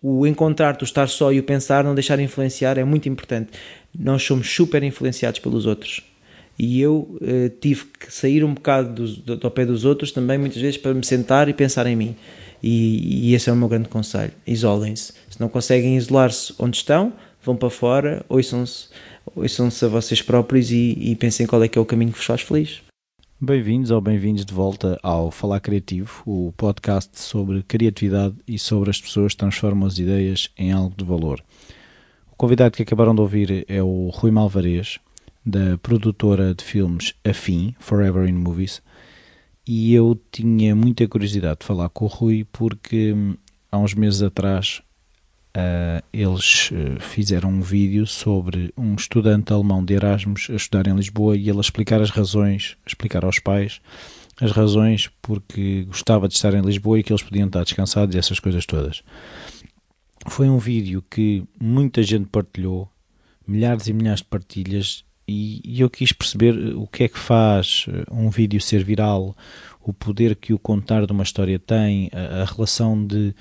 O encontrar-te, o estar só e o pensar, não deixar influenciar é muito importante. Nós somos super influenciados pelos outros. E eu uh, tive que sair um bocado do, do, do, pé dos outros também, muitas vezes, para me sentar e pensar em mim. E, e esse é o meu grande conselho: isolem-se. Se não conseguem isolar-se onde estão, vão para fora, ouçam-se ouçam a vocês próprios e, e pensem qual é que é o caminho que vos faz feliz. Bem-vindos ou bem-vindos de volta ao Falar Criativo, o podcast sobre criatividade e sobre as pessoas que transformam as ideias em algo de valor. O convidado que acabaram de ouvir é o Rui Malvarez, da produtora de filmes Afim, Forever in Movies, e eu tinha muita curiosidade de falar com o Rui porque hum, há uns meses atrás Uh, eles uh, fizeram um vídeo sobre um estudante alemão de Erasmus a estudar em Lisboa e ele a explicar as razões, explicar aos pais as razões porque gostava de estar em Lisboa e que eles podiam estar descansados e essas coisas todas. Foi um vídeo que muita gente partilhou, milhares e milhares de partilhas, e, e eu quis perceber o que é que faz um vídeo ser viral, o poder que o contar de uma história tem, a, a relação de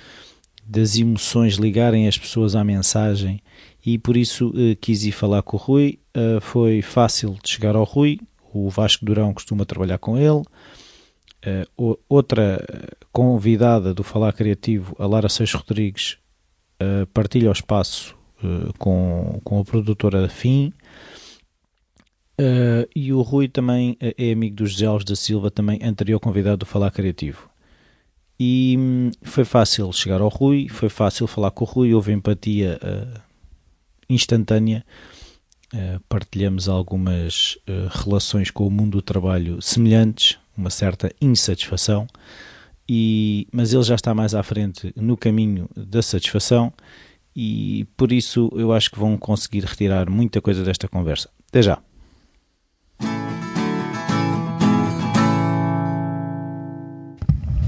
das emoções ligarem as pessoas à mensagem e por isso uh, quis ir falar com o Rui. Uh, foi fácil de chegar ao Rui, o Vasco Durão costuma trabalhar com ele. Uh, outra convidada do Falar Criativo, a Lara Seixas Rodrigues, partilha o espaço com, com a produtora da FIM. e o Rui também é amigo do José Alves da Silva, também anterior convidado do Falar Criativo. E hum, foi fácil chegar ao Rui, foi fácil falar com o Rui, houve empatia uh, instantânea. Uh, partilhamos algumas uh, relações com o mundo do trabalho semelhantes, uma certa insatisfação, e, mas ele já está mais à frente no caminho da satisfação e por isso eu acho que vão conseguir retirar muita coisa desta conversa. Até já!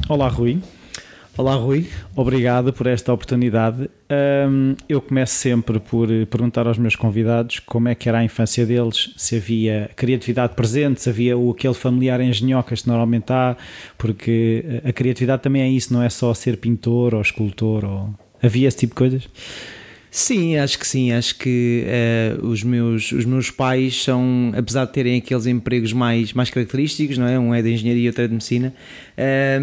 Olá, Rui. Olá, Rui. Obrigado por esta oportunidade. Um, eu começo sempre por perguntar aos meus convidados como é que era a infância deles, se havia criatividade presente, se havia o, aquele familiar engenhocas que normalmente há, porque a criatividade também é isso, não é só ser pintor ou escultor. Ou... Havia esse tipo de coisas? Sim, acho que sim. Acho que uh, os, meus, os meus pais são, apesar de terem aqueles empregos mais, mais característicos, não é? Um é de engenharia e outro é de medicina, uh,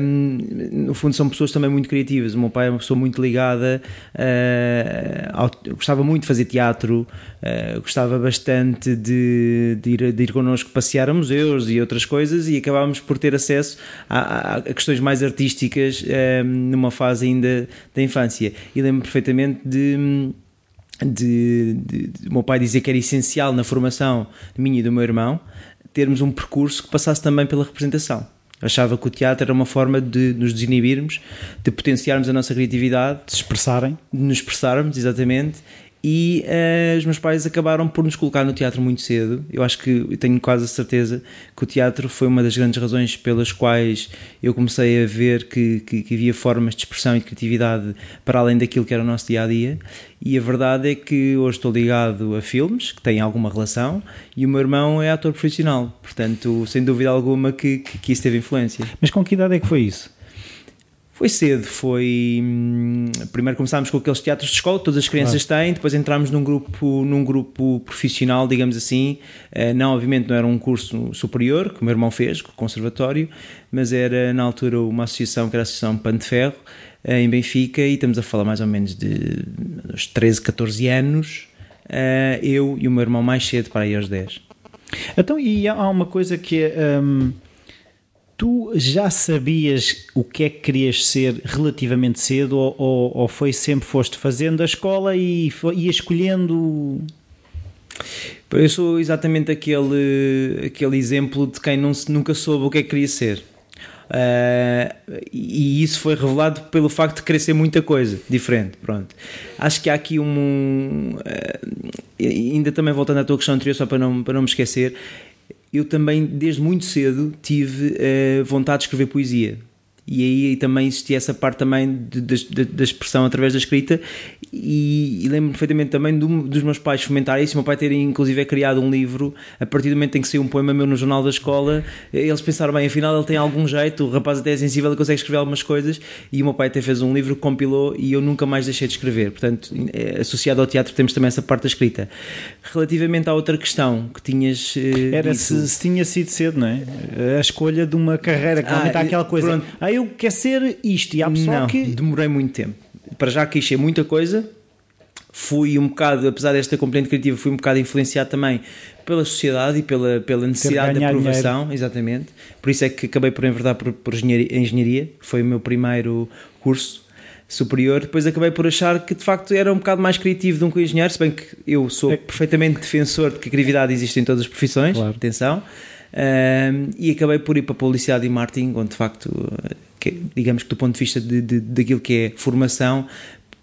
no fundo são pessoas também muito criativas. O meu pai é uma pessoa muito ligada, uh, ao, gostava muito de fazer teatro, gostava bastante de, de, ir, de ir connosco passear a museus e outras coisas e acabámos por ter acesso a, a questões mais artísticas numa fase ainda da infância. E lembro perfeitamente de de, de, de, meu pai dizer que era essencial na formação minha e do meu irmão termos um percurso que passasse também pela representação. Achava que o teatro era uma forma de nos desinibirmos, de potenciarmos a nossa criatividade, de expressarem, de nos expressarmos, exatamente, e uh, os meus pais acabaram por nos colocar no teatro muito cedo. Eu acho que eu tenho quase a certeza que o teatro foi uma das grandes razões pelas quais eu comecei a ver que, que, que havia formas de expressão e de criatividade para além daquilo que era o nosso dia a dia. E a verdade é que hoje estou ligado a filmes que têm alguma relação e o meu irmão é ator profissional, portanto, sem dúvida alguma que, que, que isso teve influência. Mas com que idade é que foi isso? Foi cedo, foi. Hum, primeiro começámos com aqueles teatros de escola, todas as crianças ah. têm, depois entramos num grupo, num grupo profissional, digamos assim. Eh, não, obviamente, não era um curso superior, que o meu irmão fez, com o conservatório, mas era na altura uma associação, que era a Associação Pan de Ferro, eh, em Benfica, e estamos a falar mais ou menos de uns 13, 14 anos. Eh, eu e o meu irmão mais cedo, para aí aos 10. Então, e há uma coisa que é. Hum Tu já sabias o que é que querias ser relativamente cedo ou, ou, ou foi sempre foste fazendo a escola e escolhendo? Eu sou exatamente aquele, aquele exemplo de quem não, nunca soube o que é que queria ser. Uh, e isso foi revelado pelo facto de querer ser muita coisa diferente. Pronto. Acho que há aqui um. Uh, ainda também voltando à tua questão anterior, só para não, para não me esquecer, eu também, desde muito cedo, tive uh, vontade de escrever poesia. E aí também existia essa parte também da expressão através da escrita e, e lembro perfeitamente também do, dos meus pais fomentarem isso, meu pai ter inclusive criado um livro a partir do momento em que saiu um poema meu no jornal da escola, eles pensaram bem, afinal ele tem algum jeito, o rapaz até é sensível e consegue escrever algumas coisas e o meu pai até fez um livro compilou e eu nunca mais deixei de escrever, portanto é, associado ao teatro temos também essa parte da escrita. Relativamente à outra questão que tinhas eh, Era se, se, tinha sido cedo, não é? A escolha de uma carreira, que ah, está aquela coisa, pronto. ah eu quero ser isto e há pessoal não, que... demorei muito tempo para já ser muita coisa fui um bocado, apesar desta componente criativa, fui um bocado influenciado também pela sociedade e pela, pela necessidade de aprovação, dinheiro. exatamente. Por isso é que acabei por enverdar por, por engenharia, engenharia, foi o meu primeiro curso superior. Depois acabei por achar que de facto era um bocado mais criativo do que um engenheiro, se bem que eu sou é. perfeitamente defensor de que a criatividade existe em todas as profissões, claro. atenção. Um, e acabei por ir para publicidade e marketing, onde de facto, que, digamos que do ponto de vista de, de, daquilo que é formação,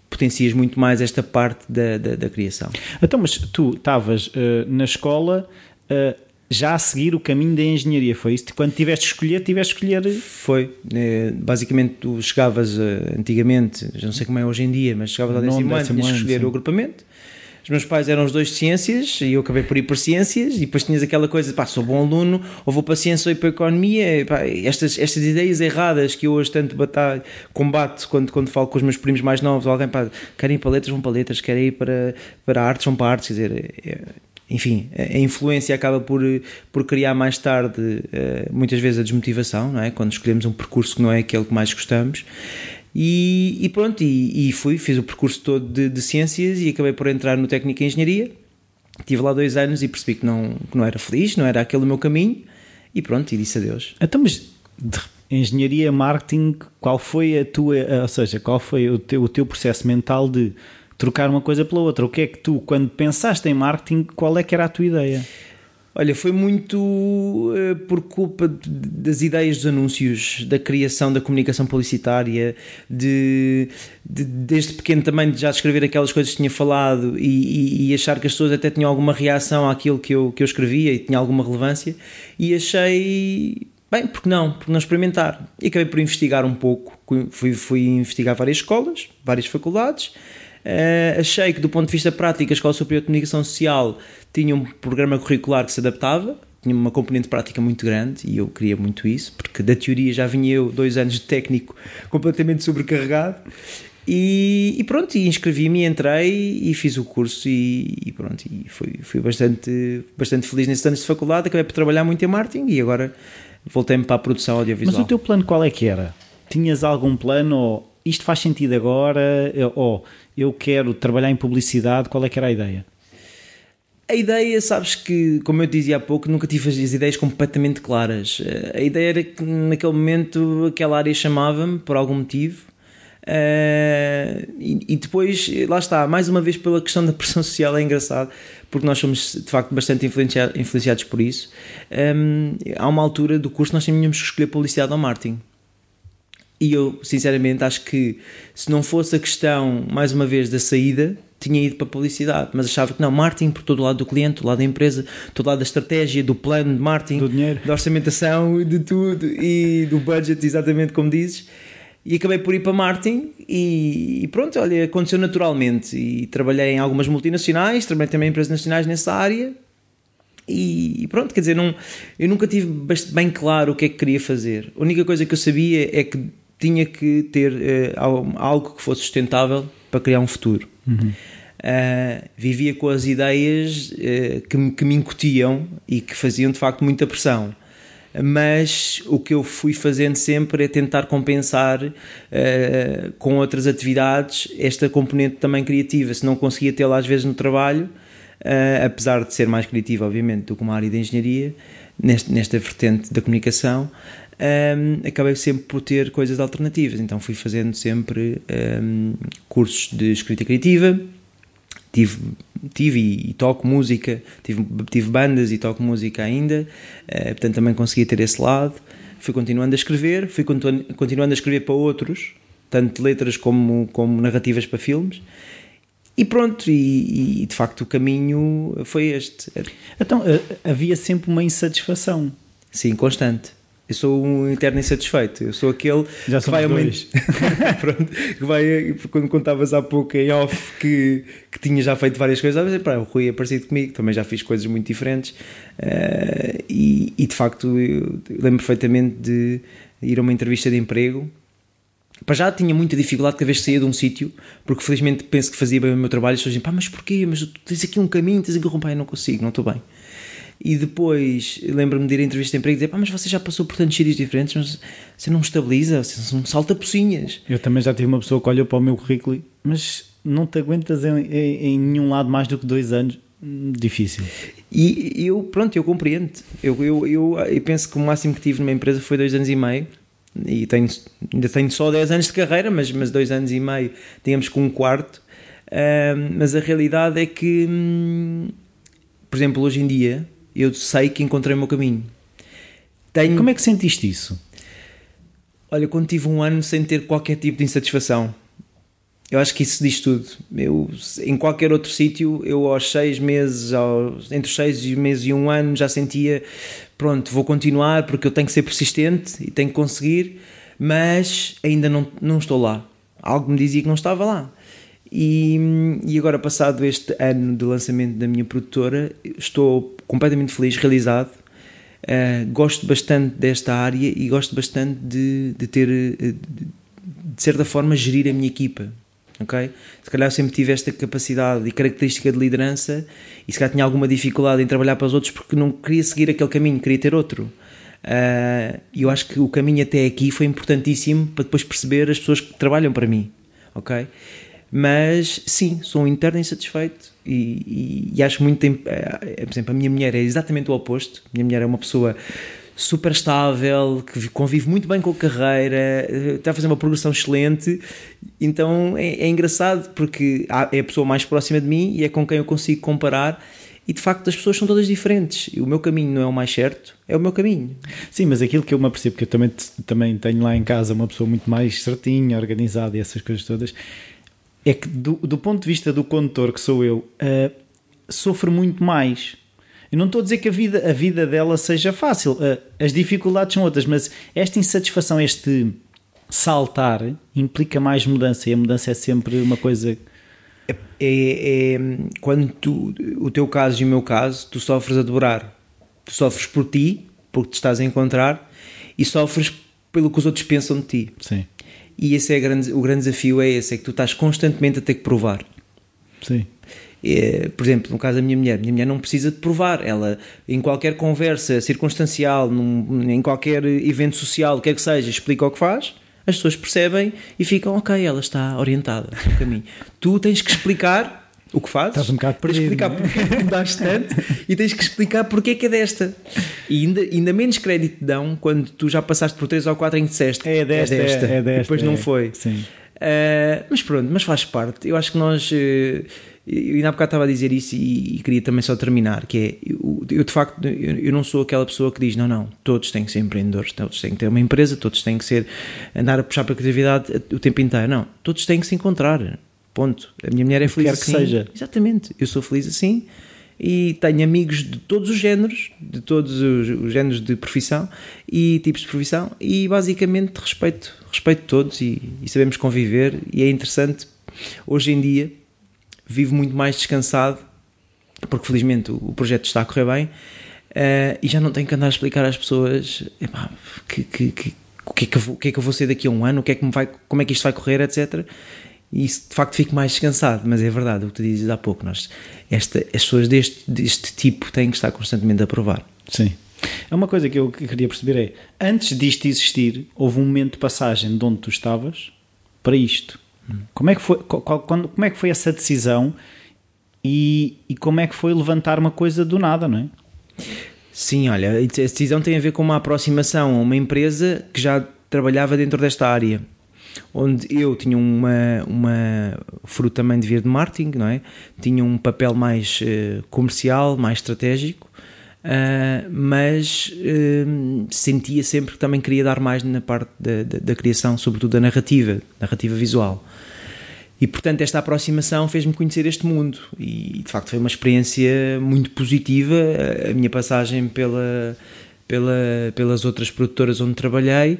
potencias muito mais esta parte da, da, da criação. Então, mas tu estavas uh, na escola uh, já a seguir o caminho da engenharia, foi isso? Quando tiveste de escolher, tiveste de escolher... Foi. É, basicamente, tu chegavas antigamente, já não sei como é hoje em dia, mas chegavas ao décimo ano, tinhas de escolher sim. o agrupamento os meus pais eram os dois de ciências e eu acabei por ir por ciências e depois tinhas aquela coisa, pá, sou bom aluno ou vou para ciência ou ir para economia. Pá, estas, estas ideias erradas que eu hoje tanto batalho, combato quando, quando falo com os meus primos mais novos, alguém, pá, querem ir para letras, vão para letras, querem ir para, para artes, vão para artes, quer dizer, é, enfim, a influência acaba por, por criar mais tarde eh, muitas vezes a desmotivação, não é? Quando escolhemos um percurso que não é aquele que mais gostamos. E, e pronto, e, e, fui, fiz o percurso todo de, de, ciências e acabei por entrar no técnico em engenharia. Estive lá dois anos e percebi que não, que não era feliz, não era aquele o meu caminho e pronto, e disse adeus. Então, mas de engenharia, marketing, qual foi a tua, ou seja, qual foi o teu, o teu processo mental de trocar uma coisa pela outra? O que é que tu, quando pensaste em marketing, qual é que era a tua ideia? Olha, foi muito uh, por culpa de, das ideias dos anúncios, da criação da comunicação publicitária, de, de, desde pequeno também de já escrever aquelas coisas que tinha falado e, e, e, achar que as pessoas até tinham alguma reação àquilo que eu, que eu escrevia e tinha alguma relevância. E achei, bem, porque não? Porque não experimentar? E acabei por investigar um pouco, fui, fui investigar várias escolas, várias faculdades. Uh, achei que, do ponto de vista prático, a Escola Superior de Comunicação Social tinha um programa curricular que se adaptava, tinha uma componente prática muito grande e eu queria muito isso, porque da teoria já vinha eu dois anos de técnico completamente sobrecarregado. E, e pronto, inscrevi-me, entrei e fiz o curso e, e, pronto, e fui, fui bastante, bastante feliz nesses anos de faculdade, acabei por trabalhar muito em marketing e agora voltei-me para a produção audiovisual. Mas o teu plano qual é que era? Tinhas algum plano ou isto faz sentido agora ou eu quero trabalhar em publicidade, qual é que era a ideia? A ideia, sabes que, como eu dizia há pouco, nunca tive as ideias completamente claras. A ideia era que naquele momento aquela área chamava-me por algum motivo. Uh, e, e, depois, lá está, mais uma vez pela questão da pressão social, é engraçado, porque nós somos de facto bastante influenciados, por isso. Um, há uma altura do curso nós tínhamos que escolher publicidade ou marketing. E eu, sinceramente, acho que se não fosse a questão, mais uma vez, da saída, tinha ido para a publicidade, mas achava que não, marketing por todo o lado do cliente, do lado da empresa, todo lado da estratégia, do plano de marketing, do dinheiro, da orçamentação, de tudo e do budget, exatamente como dizes. E acabei por ir para marketing e, e pronto, olha, aconteceu naturalmente. E trabalhei em algumas multinacionais, trabalhei também em empresas nacionais nessa área. E, pronto, quer dizer, não, eu nunca tive bem claro o que é que queria fazer. A única coisa que eu sabia é que tinha que ter uh, algo que fosse sustentável para criar um futuro. Uhum. Uh, vivia com as ideias uh, que, me, que me incutiam e que faziam de facto muita pressão. Mas o que eu fui fazendo sempre é tentar compensar uh, com outras atividades esta componente também criativa. Se não conseguia tê-la às vezes no trabalho, apesar de ser mais criativa, obviamente, do que uma área de engenharia, neste, nesta vertente da comunicação, um, acabei sempre por ter coisas alternativas. Então fui fazendo sempre um, cursos de escrita criativa, tive, tive e, e, toco música, tive, tive bandas e toco música ainda, uh, portanto também consegui ter esse lado. Fui continuando a escrever, fui continuando a escrever para outros, tanto letras como, como narrativas para filmes. E pronto, e, e de facto o caminho foi este. Então havia sempre uma insatisfação. Sim, constante Eu sou um interno insatisfeito. Eu sou aquele Já que vai dois. Pronto, que vai, quando contavas há pouco em off que, que tinha já feito várias coisas, dizer, pá, o Rui é parecido comigo, também já fiz coisas muito diferentes. Uh, e, e, de facto, eu lembro perfeitamente de ir a uma entrevista de emprego. Para já tinha muita dificuldade cada vez que saía de um sítio, porque felizmente penso que fazia bem o meu trabalho. E as pessoas diziam, pá, mas porquê? Mas tu tens aqui um caminho, tens aqui um pai, não consigo, não estou bem. E depois lembro-me de ir à entrevista de emprego e dizer: Pá, mas você já passou por tantos sítios diferentes, mas você não estabiliza, você não salta pocinhas. Eu também já tive uma pessoa que olhou para o meu currículo, mas não te aguentas em, em, em nenhum lado mais do que dois anos. Difícil. E eu, pronto, eu compreendo. Eu, eu, eu, eu penso que o máximo que tive numa empresa foi dois anos e meio. E tenho, ainda tenho só 10 anos de carreira, mas, mas dois anos e meio, digamos que um quarto. Uh, mas a realidade é que, hum, por exemplo, hoje em dia, eu sei que encontrei o meu caminho. Tenho... Como é que sentiste isso? Olha, quando tive um ano sem ter qualquer tipo de insatisfação. Eu acho que isso diz tudo. Eu, em qualquer outro sítio, eu aos seis meses, aos, entre os seis meses e um ano, já sentia: pronto, vou continuar porque eu tenho que ser persistente e tenho que conseguir, mas ainda não, não estou lá. Algo me dizia que não estava lá. E, e agora, passado este ano de lançamento da minha produtora, estou completamente feliz, realizado. Uh, gosto bastante desta área e gosto bastante de, de ter, eh, de, de certa forma, gerir a minha equipa. Okay? Se calhar sempre tive esta capacidade e característica de liderança e se calhar tinha alguma dificuldade em trabalhar para os outros porque não queria seguir aquele caminho, queria ter outro. Uh, eu acho que o caminho até aqui foi importantíssimo para depois perceber as pessoas que trabalham para mim. ok? Mas sim, sou um interno insatisfeito e, e, e acho muito. Tempo, é, por exemplo, a minha mulher é exatamente o oposto. A minha mulher é uma pessoa super estável, que convive muito bem com a carreira, está a fazer uma progressão excelente. Então é, é engraçado porque é a pessoa mais próxima de mim e é com quem eu consigo comparar. E de facto as pessoas são todas diferentes. E o meu caminho não é o mais certo, é o meu caminho. Sim, mas aquilo que eu me apercebo, que eu também, também tenho lá em casa uma pessoa muito mais certinha, organizada e essas coisas todas, é que do, do ponto de vista do condutor que sou eu, uh, sofro muito mais. Eu não estou a dizer que a vida, a vida dela seja fácil, uh, as dificuldades são outras, mas esta insatisfação, este saltar, implica mais mudança e a mudança é sempre uma coisa. É, é, é quando tu, o teu caso e o meu caso, tu sofres a dobrar. Tu sofres por ti, porque te estás a encontrar, e sofres pelo que os outros pensam de ti. Sim. E esse é grande, o grande desafio é esse, é que tu estás constantemente a ter que provar. Sim. É, por exemplo, no caso da minha mulher, minha mulher não precisa de provar. Ela, em qualquer conversa circunstancial, num, em qualquer evento social, o que é que seja, explica o que faz, as pessoas percebem e ficam, ok, ela está orientada no caminho. tu tens que explicar o que fazes. Estás um bocado perdido. Tens que explicar é? porque é que mudaste tanto e tens que explicar porque é que é desta. E ainda, ainda menos crédito te dão quando tu já passaste por 3 ou 4 em que disseste é desta, é desta. É, é desta depois é. não foi. Sim. Uh, mas pronto, mas faz parte. Eu acho que nós. Uh, eu ainda há bocado estava a dizer isso e, e queria também só terminar, que é, eu, eu de facto, eu, eu, não sou aquela pessoa que diz, não, não, todos têm que ser empreendedores, todos têm que ter uma empresa, todos têm que ser, andar a puxar para a criatividade o tempo inteiro, não, todos têm que se encontrar, Ponto. A minha mulher é feliz Quer assim. que seja. Exatamente. Eu sou feliz assim e tenho amigos de todos os géneros, de todos os, os, géneros de profissão e tipos de profissão e basicamente respeito, respeito todos e, e, sabemos conviver e é interessante. Hoje em dia vivo muito mais descansado porque felizmente o, o projeto está a correr bem uh, e já não tenho que andar a explicar às pessoas epá, que, que, que, o, que é que eu vou, o que é que eu vou ser daqui a um ano, o que é que me vai, como é que isto vai correr, etc e isso de facto fico mais descansado, mas é verdade o que tu dizes há pouco, nós, esta, as pessoas deste, deste tipo têm que estar constantemente a provar. Sim. É uma coisa que eu queria perceber é, antes disto existir, houve um momento de passagem de onde tu estavas para isto. Hum. Como, é que foi, qual, quando, como é que foi essa decisão e, e como é que foi levantar uma coisa do nada, não é? Sim, olha, a decisão tem a ver com uma aproximação a uma empresa que já trabalhava dentro desta área onde eu tinha uma, uma fruto também de vir de marketing, não é? Tinha um papel mais uh, comercial, mais estratégico, uh, mas uh, sentia sempre que também queria dar mais na parte da, da, da, criação, sobretudo da narrativa, narrativa visual. E portanto, esta aproximação fez-me conhecer este mundo e de facto foi uma experiência muito positiva. A minha passagem pela pela, pelas outras produtoras onde trabalhei,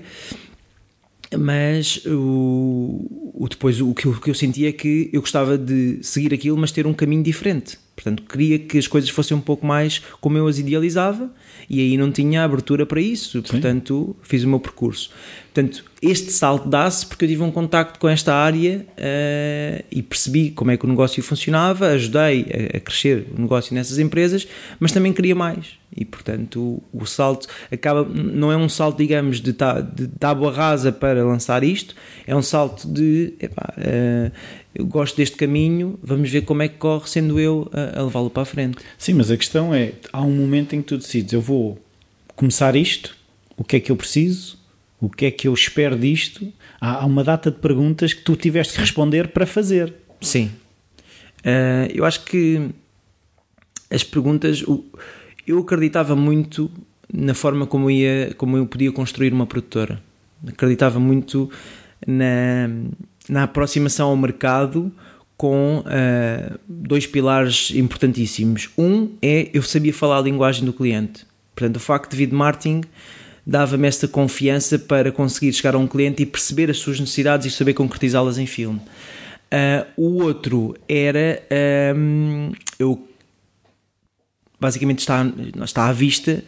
mas o, o depois o que, eu, o que eu sentia é que eu gostava de seguir aquilo, mas ter um caminho diferente. Portanto, queria que as coisas fossem um pouco mais como eu as idealizava e aí não tinha abertura para isso, Sim. portanto fiz o meu percurso. Portanto, este salto dá-se porque eu tive um contacto com esta área uh, e percebi como é que o negócio funcionava, ajudei a, a, crescer o negócio nessas empresas, mas também queria mais. E, portanto, o, o salto acaba, não é um salto, digamos, de, tá, de tábua rasa para lançar isto, é um salto de, epá, uh, eu gosto deste caminho, vamos ver como é que corre, sendo eu a, a levá-lo para a frente. Sim, mas a questão é: há um momento em que tu decides, eu vou começar isto, o que é que eu preciso, o que é que eu espero disto. Há, há uma data de perguntas que tu tiveste que responder para fazer. Sim. Uh, eu acho que as perguntas. Eu acreditava muito na forma como, ia, como eu podia construir uma produtora. Acreditava muito na na aproximação ao mercado com uh, dois pilares importantíssimos. Um é eu sabia falar a linguagem do cliente. Portanto, o facto de vir marketing dava-me esta confiança para conseguir chegar a um cliente e perceber as suas necessidades e saber concretizá-las em filme. Uh, o outro era um, eu basicamente está, está à vista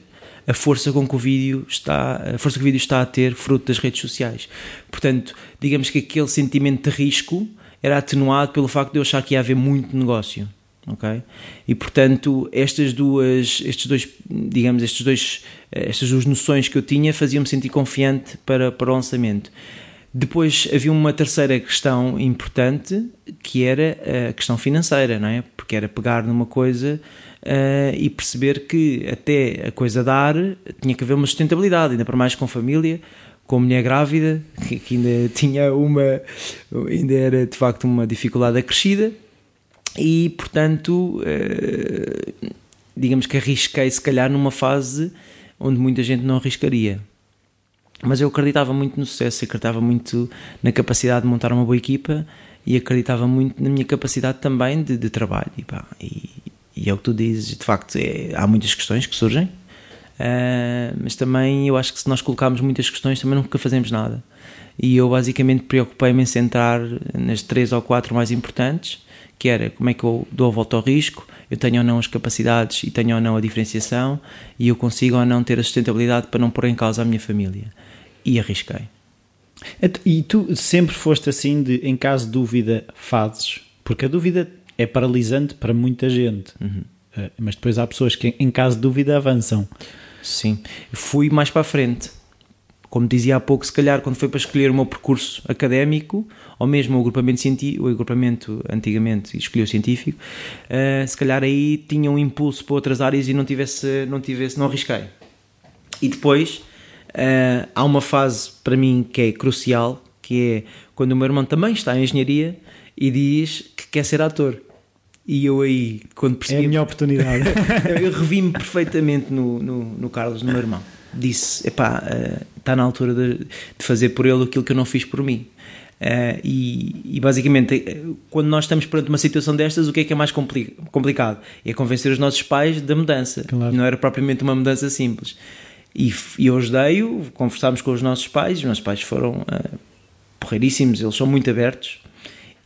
a força com que o vídeo está, a força que o vídeo está a ter fruto das redes sociais. Portanto, digamos que aquele sentimento de risco era atenuado pelo facto de eu achar que ia haver muito negócio. ok? E portanto, estas duas, estes dois, digamos, estes dois, estas duas noções que eu tinha faziam-me sentir confiante para, para o lançamento. Depois havia uma terceira questão importante que era a questão financeira, não é? Porque era pegar numa coisa uh, e perceber que até a coisa dar tinha que haver uma sustentabilidade, ainda para mais com família, com mulher grávida, que, que ainda tinha uma, ainda era de facto uma dificuldade acrescida e portanto, uh, digamos que arrisquei se calhar numa fase onde muita gente não arriscaria. Mas eu acreditava muito no sucesso, acreditava muito na capacidade de montar uma boa equipa e acreditava muito na minha capacidade também de, de trabalho. E, pá, e, e é o que tu dizes, de facto, é, há muitas questões que surgem, uh, mas também eu acho que se nós colocarmos muitas questões também nunca fazemos nada. E eu basicamente preocupei-me em centrar nas três ou quatro mais importantes, que era como é que eu dou a volta ao risco, eu tenho ou não as capacidades e tenho ou não a diferenciação, e eu consigo ou não ter a sustentabilidade para não pôr em causa a minha família. E arrisquei. E tu sempre foste assim de, em caso de dúvida, fazes? Porque a dúvida é paralisante para muita gente. Uhum. Uh, mas depois há pessoas que, em caso de dúvida, avançam. Sim. Fui mais para a frente. Como dizia há pouco, se calhar, quando foi para escolher o meu percurso académico, ou mesmo o agrupamento científico, o agrupamento antigamente escolheu científico, uh, se calhar aí tinha um impulso para outras áreas e não tivesse, não tivesse, não arrisquei. E depois uh, há uma fase para mim que é crucial, que é quando o meu irmão também está em engenharia e diz que quer ser ator. E eu aí, quando percebi. É a minha oportunidade. eu revi-me perfeitamente no, no, no, Carlos, no meu irmão. Disse: epá, uh, está na altura de, de, fazer por ele aquilo que eu não fiz por mim. Uh, e, e, basicamente, eh, quando nós estamos perante uma situação destas, o que é que é mais compli complicado? É convencer os nossos pais da mudança. Claro. Não era propriamente uma mudança simples. E, e eu ajudei-o, conversámos com os nossos pais, os nossos pais foram uh, porreiríssimos, eles são muito abertos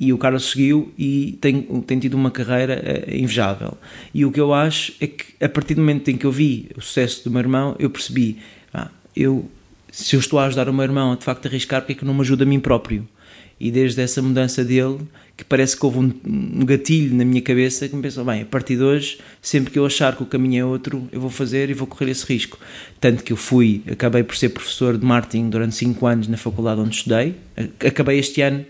e o Carlos seguiu e tem, tem tido uma carreira uh, invejável. E o que eu acho é que a partir do momento em que eu vi o sucesso do meu irmão, eu percebi, ah, eu, se eu estou a ajudar o meu irmão a de facto arriscar, porque é que não me ajuda a mim próprio? E desde essa mudança dele, que parece que houve um, um gatilho na minha cabeça que me pensou, bem, a partir de hoje, sempre que eu achar que o caminho é outro, eu vou fazer e vou correr esse risco. Tanto que eu fui, acabei por ser professor de marketing durante 5 anos na faculdade onde estudei, acabei este ano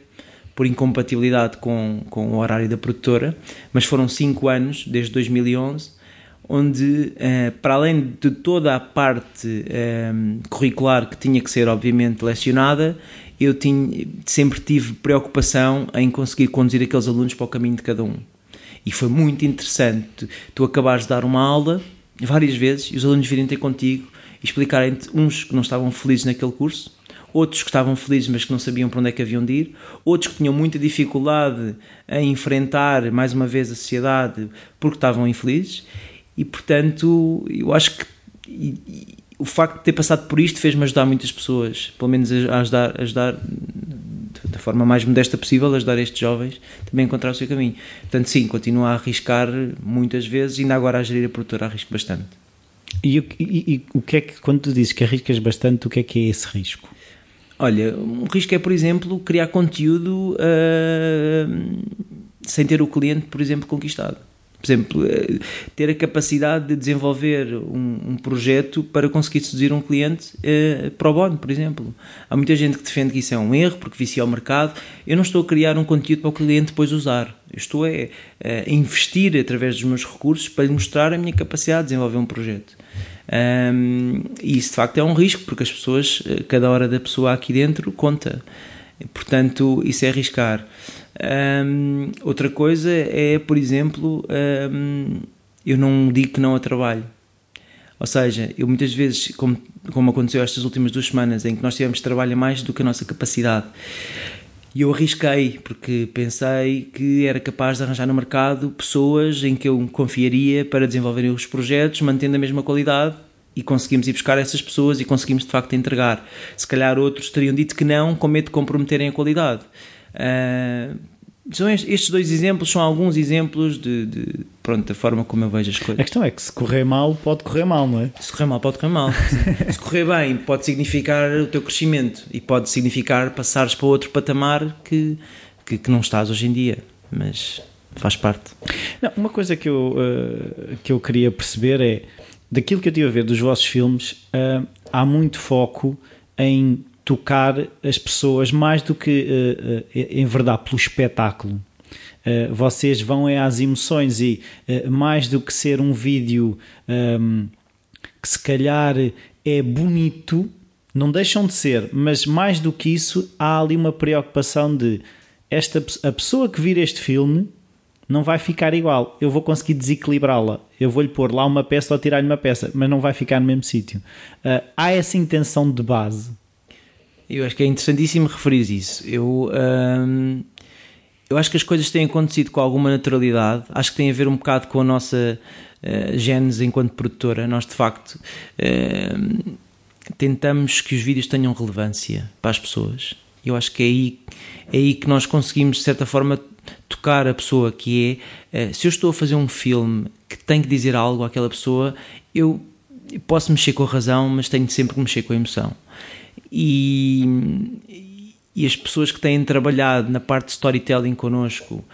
por incompatibilidade com, com o horário da produtora, mas foram cinco anos, desde 2011, onde, uh, para além de toda a parte uh, curricular que tinha que ser, obviamente, lecionada, eu tinha, sempre tive preocupação em conseguir conduzir aqueles alunos para o caminho de cada um. E foi muito interessante tu acabares de dar uma aula várias vezes e os alunos virem ter contigo e explicarem-te uns que não estavam felizes naquele curso outros que estavam felizes mas que não sabiam para onde é que haviam de ir, outros que tinham muita dificuldade em enfrentar mais uma vez a sociedade porque estavam infelizes e portanto eu acho que o facto de ter passado por isto fez-me ajudar muitas pessoas, pelo menos a ajudar, ajudar da forma mais modesta possível, ajudar estes jovens também a encontrar o seu caminho. Portanto, sim, continuo a arriscar muitas vezes, ainda agora a gerir a produtora arrisco bastante. E, e, e, o que é que, quando tu dizes que arriscas bastante, o que é que é esse risco? Olha, um risco é, por exemplo, criar conteúdo uh, sem ter o cliente, por exemplo, conquistado. Por exemplo, eh, ter a capacidade de desenvolver um, um projeto para conseguir seduzir um cliente uh, pro bono, por exemplo. Há muita gente que defende que isso é um erro porque vicia o mercado. Eu não estou a criar um conteúdo para o cliente depois usar. Eu estou a, a investir através dos meus recursos para lhe mostrar a minha capacidade de desenvolver um projeto. Um, e isso de facto é um risco porque as pessoas, eh, cada hora da pessoa aqui dentro conta. Portanto, isso é arriscar. Um, outra coisa é, por exemplo, um, eu não digo que não a trabalho. Ou seja, eu muitas vezes, como, como aconteceu estas últimas duas semanas, em que nós tivemos trabalho mais do que a nossa capacidade, e eu arrisquei, porque pensei que era capaz de arranjar no mercado pessoas em que eu confiaria para desenvolverem os projetos, mantendo a mesma qualidade, e conseguimos ir buscar essas pessoas e conseguimos de facto entregar. Se calhar outros teriam dito que não, com medo de comprometerem a qualidade. Uh, são estes dois exemplos são alguns exemplos de, de, pronto, da forma como eu vejo as coisas. A questão é que se correr mal, pode correr mal, não é? Se correr mal, pode correr mal. se correr bem, pode significar o teu crescimento e pode significar passares para outro patamar que, que, que não estás hoje em dia. Mas faz parte. Não, uma coisa que eu, uh, que eu queria perceber é daquilo que eu tive a ver dos vossos filmes, uh, há muito foco em tocar as pessoas mais do que, uh, uh, em verdade, pelo espetáculo. Uh, vocês vão é às emoções e mais do que ser um vídeo um, ehm, que se calhar é bonito, não deixam de ser, mas mais do que isso, há ali uma preocupação de esta, a pessoa que vir este filme não vai ficar igual. Eu vou conseguir desequilibrá-la. Eu vou-lhe pôr lá uma peça ou tirar-lhe uma peça, mas não vai ficar no mesmo sítio. Uh, há essa intenção de base eu acho que é interessantíssimo referir isso. Eu, hum, eu acho que as coisas têm acontecido com alguma naturalidade. Acho que tem a ver um bocado com a nossa uh, genes enquanto produtora. Nós, de facto, uh, tentamos que os vídeos tenham relevância para as pessoas. Eu acho que é aí, é aí que nós conseguimos, de certa forma, tocar a pessoa que é. Uh, se eu estou a fazer um filme que tem que dizer algo àquela pessoa, eu posso mexer com a razão, mas tenho sempre que mexer com a emoção e, e as pessoas que têm trabalhado na parte de storytelling connosco,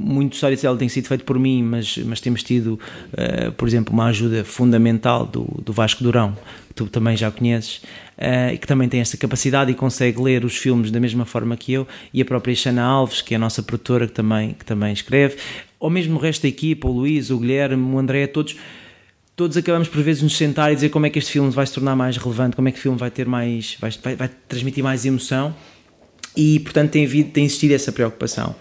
muito storytelling tem sido feito por mim, mas, mas temos tido, uh, por exemplo, uma ajuda fundamental do, do Vasco Durão, que tu também já conheces, uh, que também tem esta capacidade e consegue ler os filmes da mesma forma que eu, e a própria Xana Alves, que é a nossa produtora, que também, que também escreve, ou mesmo o resto da equipa, o Luís, o Guilherme, o André, todos todos acabamos por vezes nos sentar e dizer como é que este filme vai se tornar mais relevante, como é que o filme vai ter mais, vai, vai, vai transmitir mais emoção e portanto tem, havido, tem existido essa preocupação.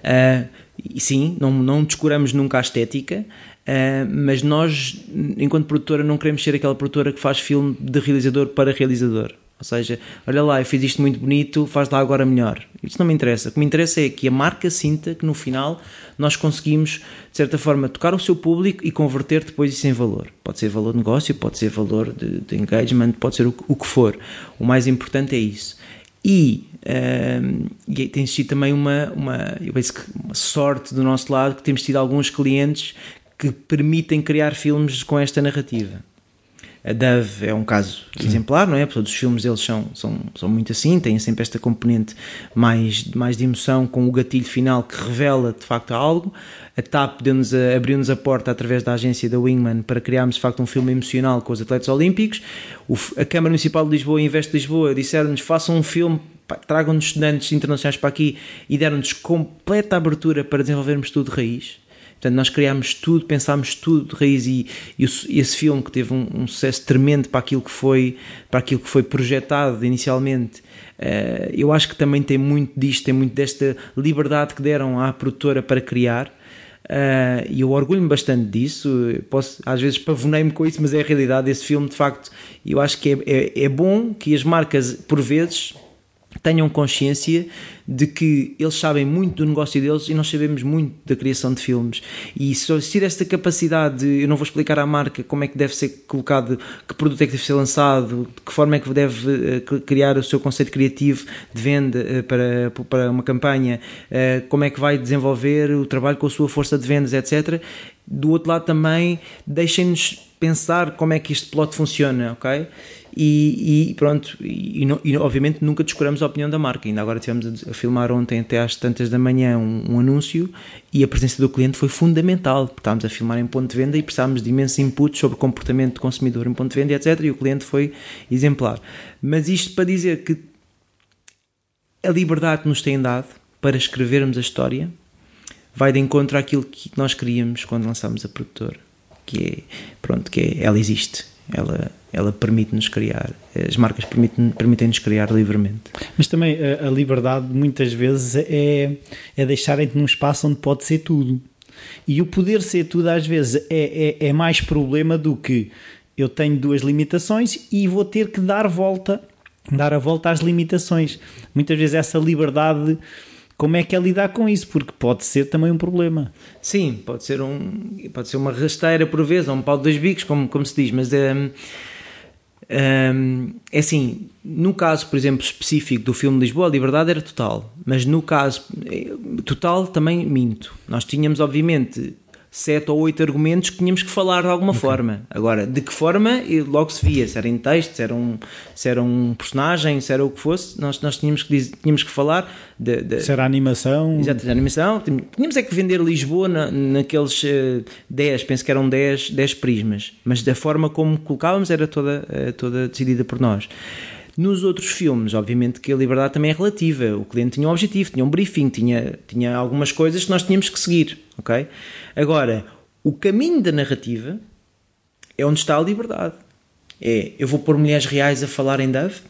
Uh, e sim, não, não descuramos nunca a estética, uh, mas nós, enquanto produtora, não queremos ser aquela produtora que faz filme de realizador para realizador. Ou seja, olha lá, eu fiz isto muito bonito, faz lá agora melhor. Isso não me interessa. O que me interessa é que a marca sinta que no final nós conseguimos, de certa forma, tocar o seu público e converter depois isso em valor. Pode ser valor de negócio, pode ser valor de, de engagement, pode ser o, o, que for. O mais importante é isso. E, um, e tem sido também uma, uma, eu penso que uma sorte do nosso lado que temos tido alguns clientes que permitem criar filmes com esta narrativa. A Dove é um caso Sim. exemplar, não é? Todos os filmes deles são, são, são muito assim, têm sempre esta componente mais, mais de emoção, com o gatilho final que revela de facto algo. A TAP abriu-nos a porta através da agência da Wingman para criarmos de facto um filme emocional com os atletas olímpicos. O, a Câmara Municipal de Lisboa e Investe Lisboa disseram-nos façam um filme tragam-nos estudantes internacionais para aqui e deram-nos completa abertura para desenvolvermos tudo de raiz. Portanto, nós criámos tudo, pensámos tudo de raiz e, e, esse filme que teve um, um, sucesso tremendo para aquilo que foi, para aquilo que foi projetado inicialmente, uh, eu acho que também tem muito disto, tem muito desta liberdade que deram à produtora para criar. Uh, e eu orgulho-me bastante disso. Posso, às vezes pavonei-me com isso, mas é a realidade. Esse filme, de facto, eu acho que é, é, é bom que as marcas, por vezes, tenham consciência de que eles sabem muito do negócio deles e nós sabemos muito da criação de filmes. E se existir esta capacidade, de, eu não vou explicar à marca como é que deve ser colocado, que produto é que deve ser lançado, de que forma é que deve eh, criar o seu conceito criativo de venda eh, para, para uma campanha, eh, como é que vai desenvolver o trabalho com a sua força de vendas, etc. Do outro lado também, deixem-nos pensar como é que este plot funciona, ok? E, e pronto, e, e, obviamente nunca descuramos a opinião da marca. Ainda agora estivemos a, filmar ontem até às tantas da manhã um, um, anúncio e a presença do cliente foi fundamental, porque estávamos a filmar em ponto de venda e precisávamos de imensos inputs sobre comportamento do consumidor em ponto de venda, etc. E o cliente foi exemplar. Mas isto para dizer que a liberdade que nos têm dado para escrevermos a história vai de encontro àquilo que nós queríamos quando lançámos a produtora, que é, pronto, que é, ela existe, ela ela permite-nos criar, as marcas permitem-nos permitem criar livremente. Mas também a, a, liberdade muitas vezes é, é deixarem-te num espaço onde pode ser tudo. E o poder ser tudo às vezes é, é, é mais problema do que eu tenho duas limitações e vou ter que dar volta, dar a volta às limitações. Muitas vezes essa liberdade como é que é lidar com isso? Porque pode ser também um problema. Sim, pode ser, um, pode ser uma rasteira por vezes, ou um pau de dois bicos, como, como se diz, mas um, é assim, no caso, por exemplo, específico do filme Lisboa, a liberdade era total, mas no caso eh, total também minto. Nós tínhamos, obviamente, sete ou oito argumentos que tínhamos que falar de alguma okay. forma. Agora, de que forma, logo se via, se era em texto, se era um, se era um personagem, se era o que fosse, nós, nós tínhamos, que, tínhamos que falar de, de, se era animação. Exato, animação. Tínhamos é que vender Lisboa na, naqueles uh, 10, penso que eram 10, 10 prismas, mas da forma como colocávamos era toda, uh, toda decidida por nós. Nos outros filmes, obviamente que a liberdade também é relativa. O cliente tinha um objetivo, tinha um briefing, tinha, tinha algumas coisas que nós tínhamos que seguir, ok? Agora, o caminho da narrativa é onde está a liberdade. É, eu vou pôr mulheres reais a falar em Dove,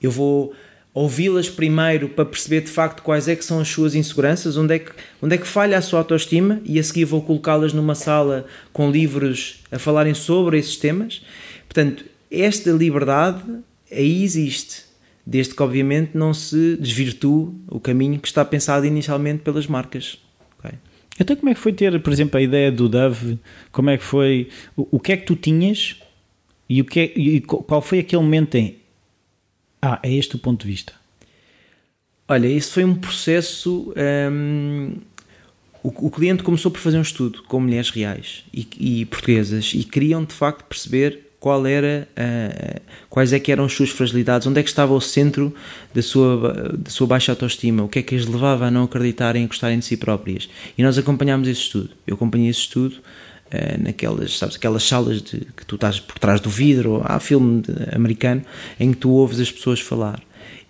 eu vou ouvi-las primeiro para perceber de facto quais é que são as suas inseguranças, onde é que, onde é que falha a sua autoestima e a seguir vou colocá-las numa sala com livros a falarem sobre esses temas. Portanto, esta liberdade aí existe, desde que obviamente não se desvirtue o caminho que está pensado inicialmente pelas marcas. Então como é que foi ter, por exemplo, a ideia do Dove? Como é que foi? O, o que é que tu tinhas e, o que é, e qual foi aquele momento em ah, é este o ponto de vista? Olha, isso foi um processo. Hum, o, o, cliente começou por fazer um estudo com mulheres reais e, e portuguesas e queriam de facto perceber qual era, uh, quais é que eram as suas fragilidades, onde é que estava o centro da sua, da sua baixa autoestima, o que é que as levava a não acreditarem e gostarem de si próprias. E nós acompanhámos esse estudo. Eu acompanhei esse estudo uh, naquelas, sabes, aquelas salas de, que tu estás por trás do vidro, há filme de, americano, em que tu ouves as pessoas falar.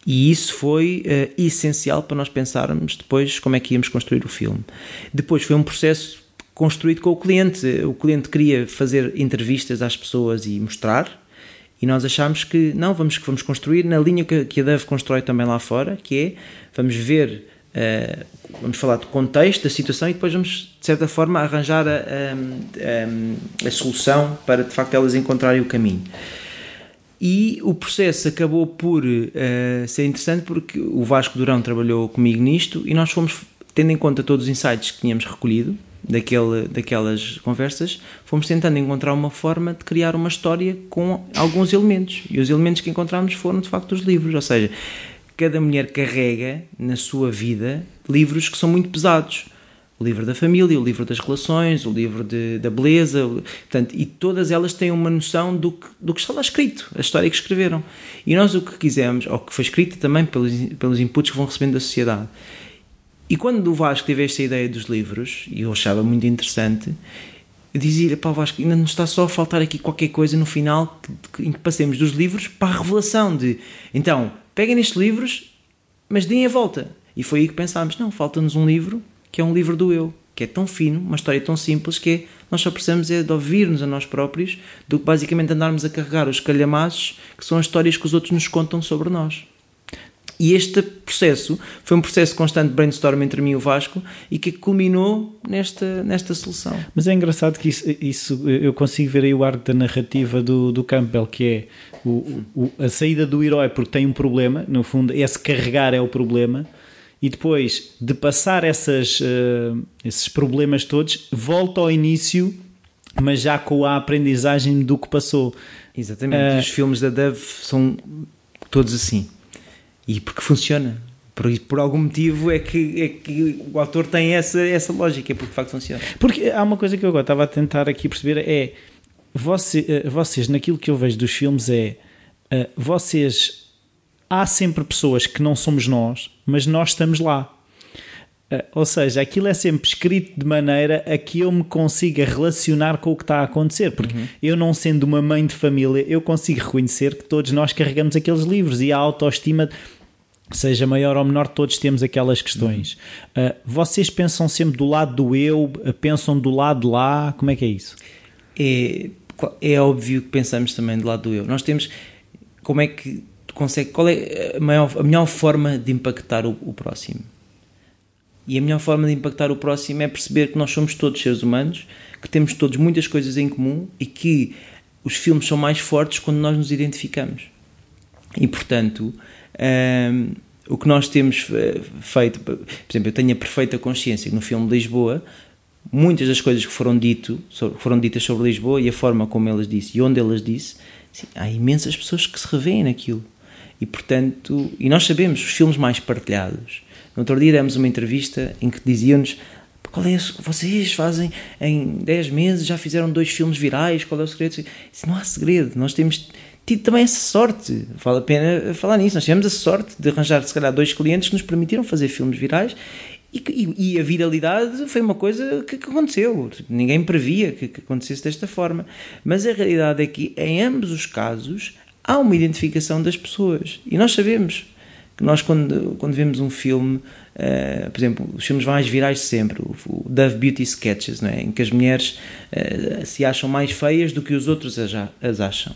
E isso foi uh, essencial para nós pensarmos depois como é que íamos construir o filme. Depois foi um processo construído com o cliente. O cliente queria fazer entrevistas às pessoas e mostrar, e nós achámos que não, vamos, vamos construir na linha que, que a Dove constrói também lá fora, que é vamos ver, uh, vamos falar do contexto, da situação e depois vamos, de certa forma, arranjar a, a, a, a solução para de facto elas encontrarem o caminho. E o processo acabou por uh, ser interessante porque o Vasco Durão trabalhou comigo nisto e nós fomos, tendo em conta todos os insights que tínhamos recolhido, daquele, daquelas conversas, fomos tentando encontrar uma forma de criar uma história com alguns elementos. E os elementos que encontramos foram de facto os livros, ou seja, cada mulher carrega na sua vida livros que são muito pesados. O livro da família, o livro das relações, o livro de, da beleza, portanto, e todas elas têm uma noção do que, do que está lá escrito, a história que escreveram. E nós o que quisemos, ou que foi escrito também pelos, pelos inputs que vão recebendo da sociedade, e quando o Vasco teve esta ideia dos livros, e eu achava muito interessante, eu dizia-lhe, pá, Vasco, ainda nos está só a faltar aqui qualquer coisa no final que, que, em que passemos dos livros para a revelação de, então, peguem nestes livros, mas deem a volta. E foi aí que pensámos, não, falta-nos um livro que é um livro do eu, que é tão fino, uma história tão simples que é, nós só precisamos é de ouvir-nos a nós próprios do que basicamente andarmos a carregar os calhamaços que são as histórias que os outros nos contam sobre nós. E este processo foi um processo constante de brainstorm entre mim e o Vasco e que culminou nesta, nesta solução. Mas é engraçado que isso, isso eu consigo ver aí o arco da narrativa do, do Campbell, que é o, o, a saída do herói porque tem um problema, no fundo, esse carregar é o problema, e depois de passar essas, uh, esses problemas todos, volta ao início, mas já com a aprendizagem do que passou. Exatamente. Uh, Os filmes da Dove são todos assim. E porque funciona. Por, por algum motivo é que, é que o autor tem essa, essa lógica, é porque de facto funciona. Porque há uma coisa que eu agora estava a tentar aqui perceber é você, eh, vocês, naquilo que eu vejo dos filmes, é uh, vocês há sempre pessoas que não somos nós, mas nós estamos lá. Uh, ou seja, aquilo é sempre escrito de maneira a que eu me consiga relacionar com o que está a acontecer, porque uhum. eu, não sendo uma mãe de família, eu consigo reconhecer que todos nós carregamos aqueles livros e a autoestima seja maior ou menor, todos temos aquelas questões. Uhum. Uh, vocês pensam sempre do lado do eu, pensam do lado de lá, como é que é isso? É, é óbvio que pensamos também do lado do eu. Nós temos como é que consegue, qual é a, maior, a melhor forma de impactar o, o próximo? E a melhor forma de impactar o próximo é perceber que nós somos todos seres humanos, que temos todos muitas coisas em comum e que os filmes são mais fortes quando nós nos identificamos. E portanto, um, o que nós temos eh, feito, por exemplo, eu tenho a perfeita consciência que no filme Lisboa, muitas das coisas que foram, dito, foram ditas sobre Lisboa e a forma como elas disse e onde elas disse, sim, há imensas pessoas que se revêem naquilo. E portanto, e nós sabemos os filmes mais partilhados. No outro dia demos uma entrevista em que diziam-nos qual é vocês fazem em 10 meses já fizeram dois filmes virais, qual é o segredo? Disse, não há segredo, nós temos tido também essa sorte, vale a pena falar nisso, nós tivemos a sorte de arranjar se calhar dois clientes que nos permitiram fazer filmes virais e, e, e, a viralidade foi uma coisa que, que aconteceu. Ninguém previa que, que, acontecesse desta forma. Mas a realidade é que, em ambos os casos, há uma identificação das pessoas. E nós sabemos que nós, quando, quando vemos um filme, uh, por exemplo, os filmes mais virais de sempre, o, o Dove Beauty Sketches, não é? em que as mulheres uh, se acham mais feias do que os outros as, as acham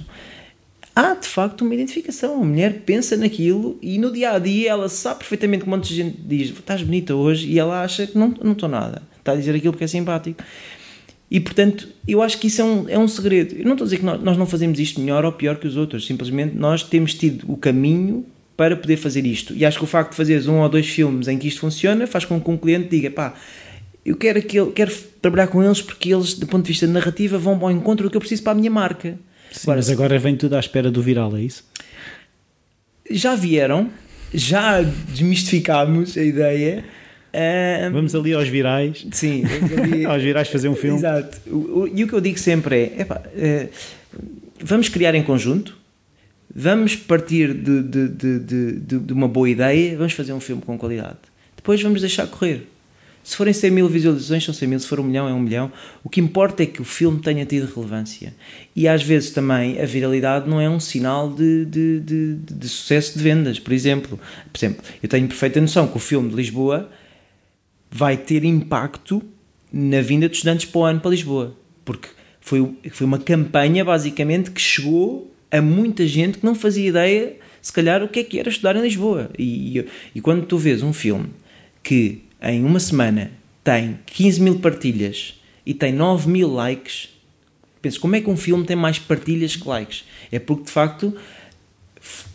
há de facto uma identificação. A mulher pensa naquilo e no dia a dia ela sabe perfeitamente que de gente diz: Estás bonita hoje, e ela acha que não, não estou nada. Está a dizer aquilo porque é simpático. E portanto, eu acho que isso é um, é um segredo. Eu não estou a dizer que nós, nós não fazemos isto melhor ou pior que os outros, simplesmente nós temos tido o caminho para poder fazer isto. E acho que o facto de fazeres um ou dois filmes em que isto funciona faz com que um cliente diga: pá, eu quero, aquele, quero trabalhar com eles porque eles, do ponto de vista de narrativa, vão ao encontro do que eu preciso para a minha marca. Sim, agora, mas agora vem tudo à espera do viral, é isso? Já vieram, já desmistificámos a ideia. Vamos ali aos virais. Sim, ali, aos virais fazer um filme. Exato. e o que eu digo sempre é: epá, uh, vamos criar em conjunto, vamos partir de, de, de, de, uma boa ideia, vamos fazer um filme com qualidade. Depois vamos deixar correr. Se forem 100 mil visualizações, são 100 mil. Se for um milhão, é um milhão. O que importa é que o filme tenha tido relevância. E às vezes também a viralidade não é um sinal de, de, de, de sucesso de vendas. Por exemplo, por exemplo, eu tenho perfeita noção que o filme de Lisboa vai ter impacto na vinda de estudantes para o ano para Lisboa. Porque foi, foi uma campanha, basicamente, que chegou a muita gente que não fazia ideia, se calhar, o que é que era estudar em Lisboa. E, e, quando tu vês um filme que em uma semana tem 15 mil partilhas e tem 9 mil likes, penso, como é que um filme tem mais partilhas que likes? É porque de facto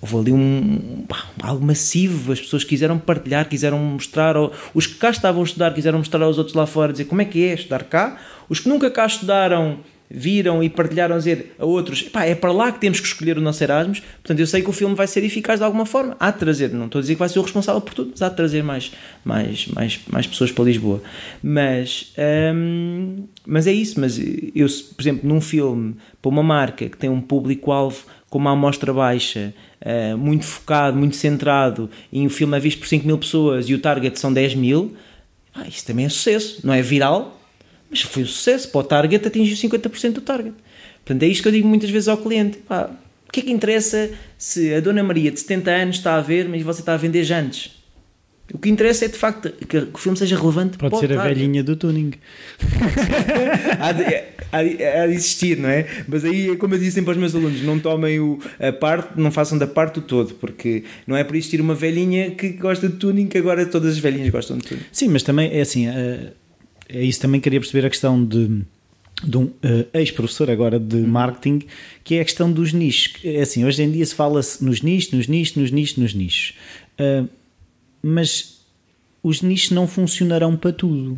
houve ali um, algo massivo, as pessoas quiseram partilhar, quiseram mostrar, os que cá estavam a estudar quiseram mostrar aos outros lá fora, dizer como é que é estudar cá, os que nunca cá estudaram viram e partilharam a dizer a outros, pá, é para lá que temos que escolher o nosso Erasmus, portanto eu sei que o filme vai ser eficaz de alguma forma, há de trazer, não estou a dizer que vai ser o responsável por tudo, mas há de trazer mais, mais, mais, mais pessoas para Lisboa. Mas, hum, mas é isso, mas eu, por exemplo, num filme, para uma marca que tem um público-alvo com uma amostra baixa, uh, muito focado, muito centrado, e o filme é visto por 5 mil pessoas e o target são 10 mil, ah, isso também é sucesso, não é viral, mas foi um sucesso. Para o target, atingiu 50% do target. Portanto, é isto que eu digo muitas vezes ao cliente. Pá, o que é que interessa se a Dona Maria de 70 anos está a ver, mas você está a vender jantes? O que interessa é de facto que, o filme seja relevante. Pode ser a velhinha do tuning. há, de, há, de, há, de, existir, não é? Mas aí, é como eu disse sempre aos meus alunos, não tomem o, a parte, não façam da parte o todo, porque não é por existir uma velhinha que gosta de tuning que agora todas as velhinhas gostam de tuning. Sim, mas também é assim, é, é isso também queria perceber a questão de de um uh, ex-professor agora de marketing, que é a questão dos nichos. É assim, hoje em dia se fala-se nos nichos, nos nichos, nos nichos, nos nichos. Uh, mas os nichos não funcionarão para tudo.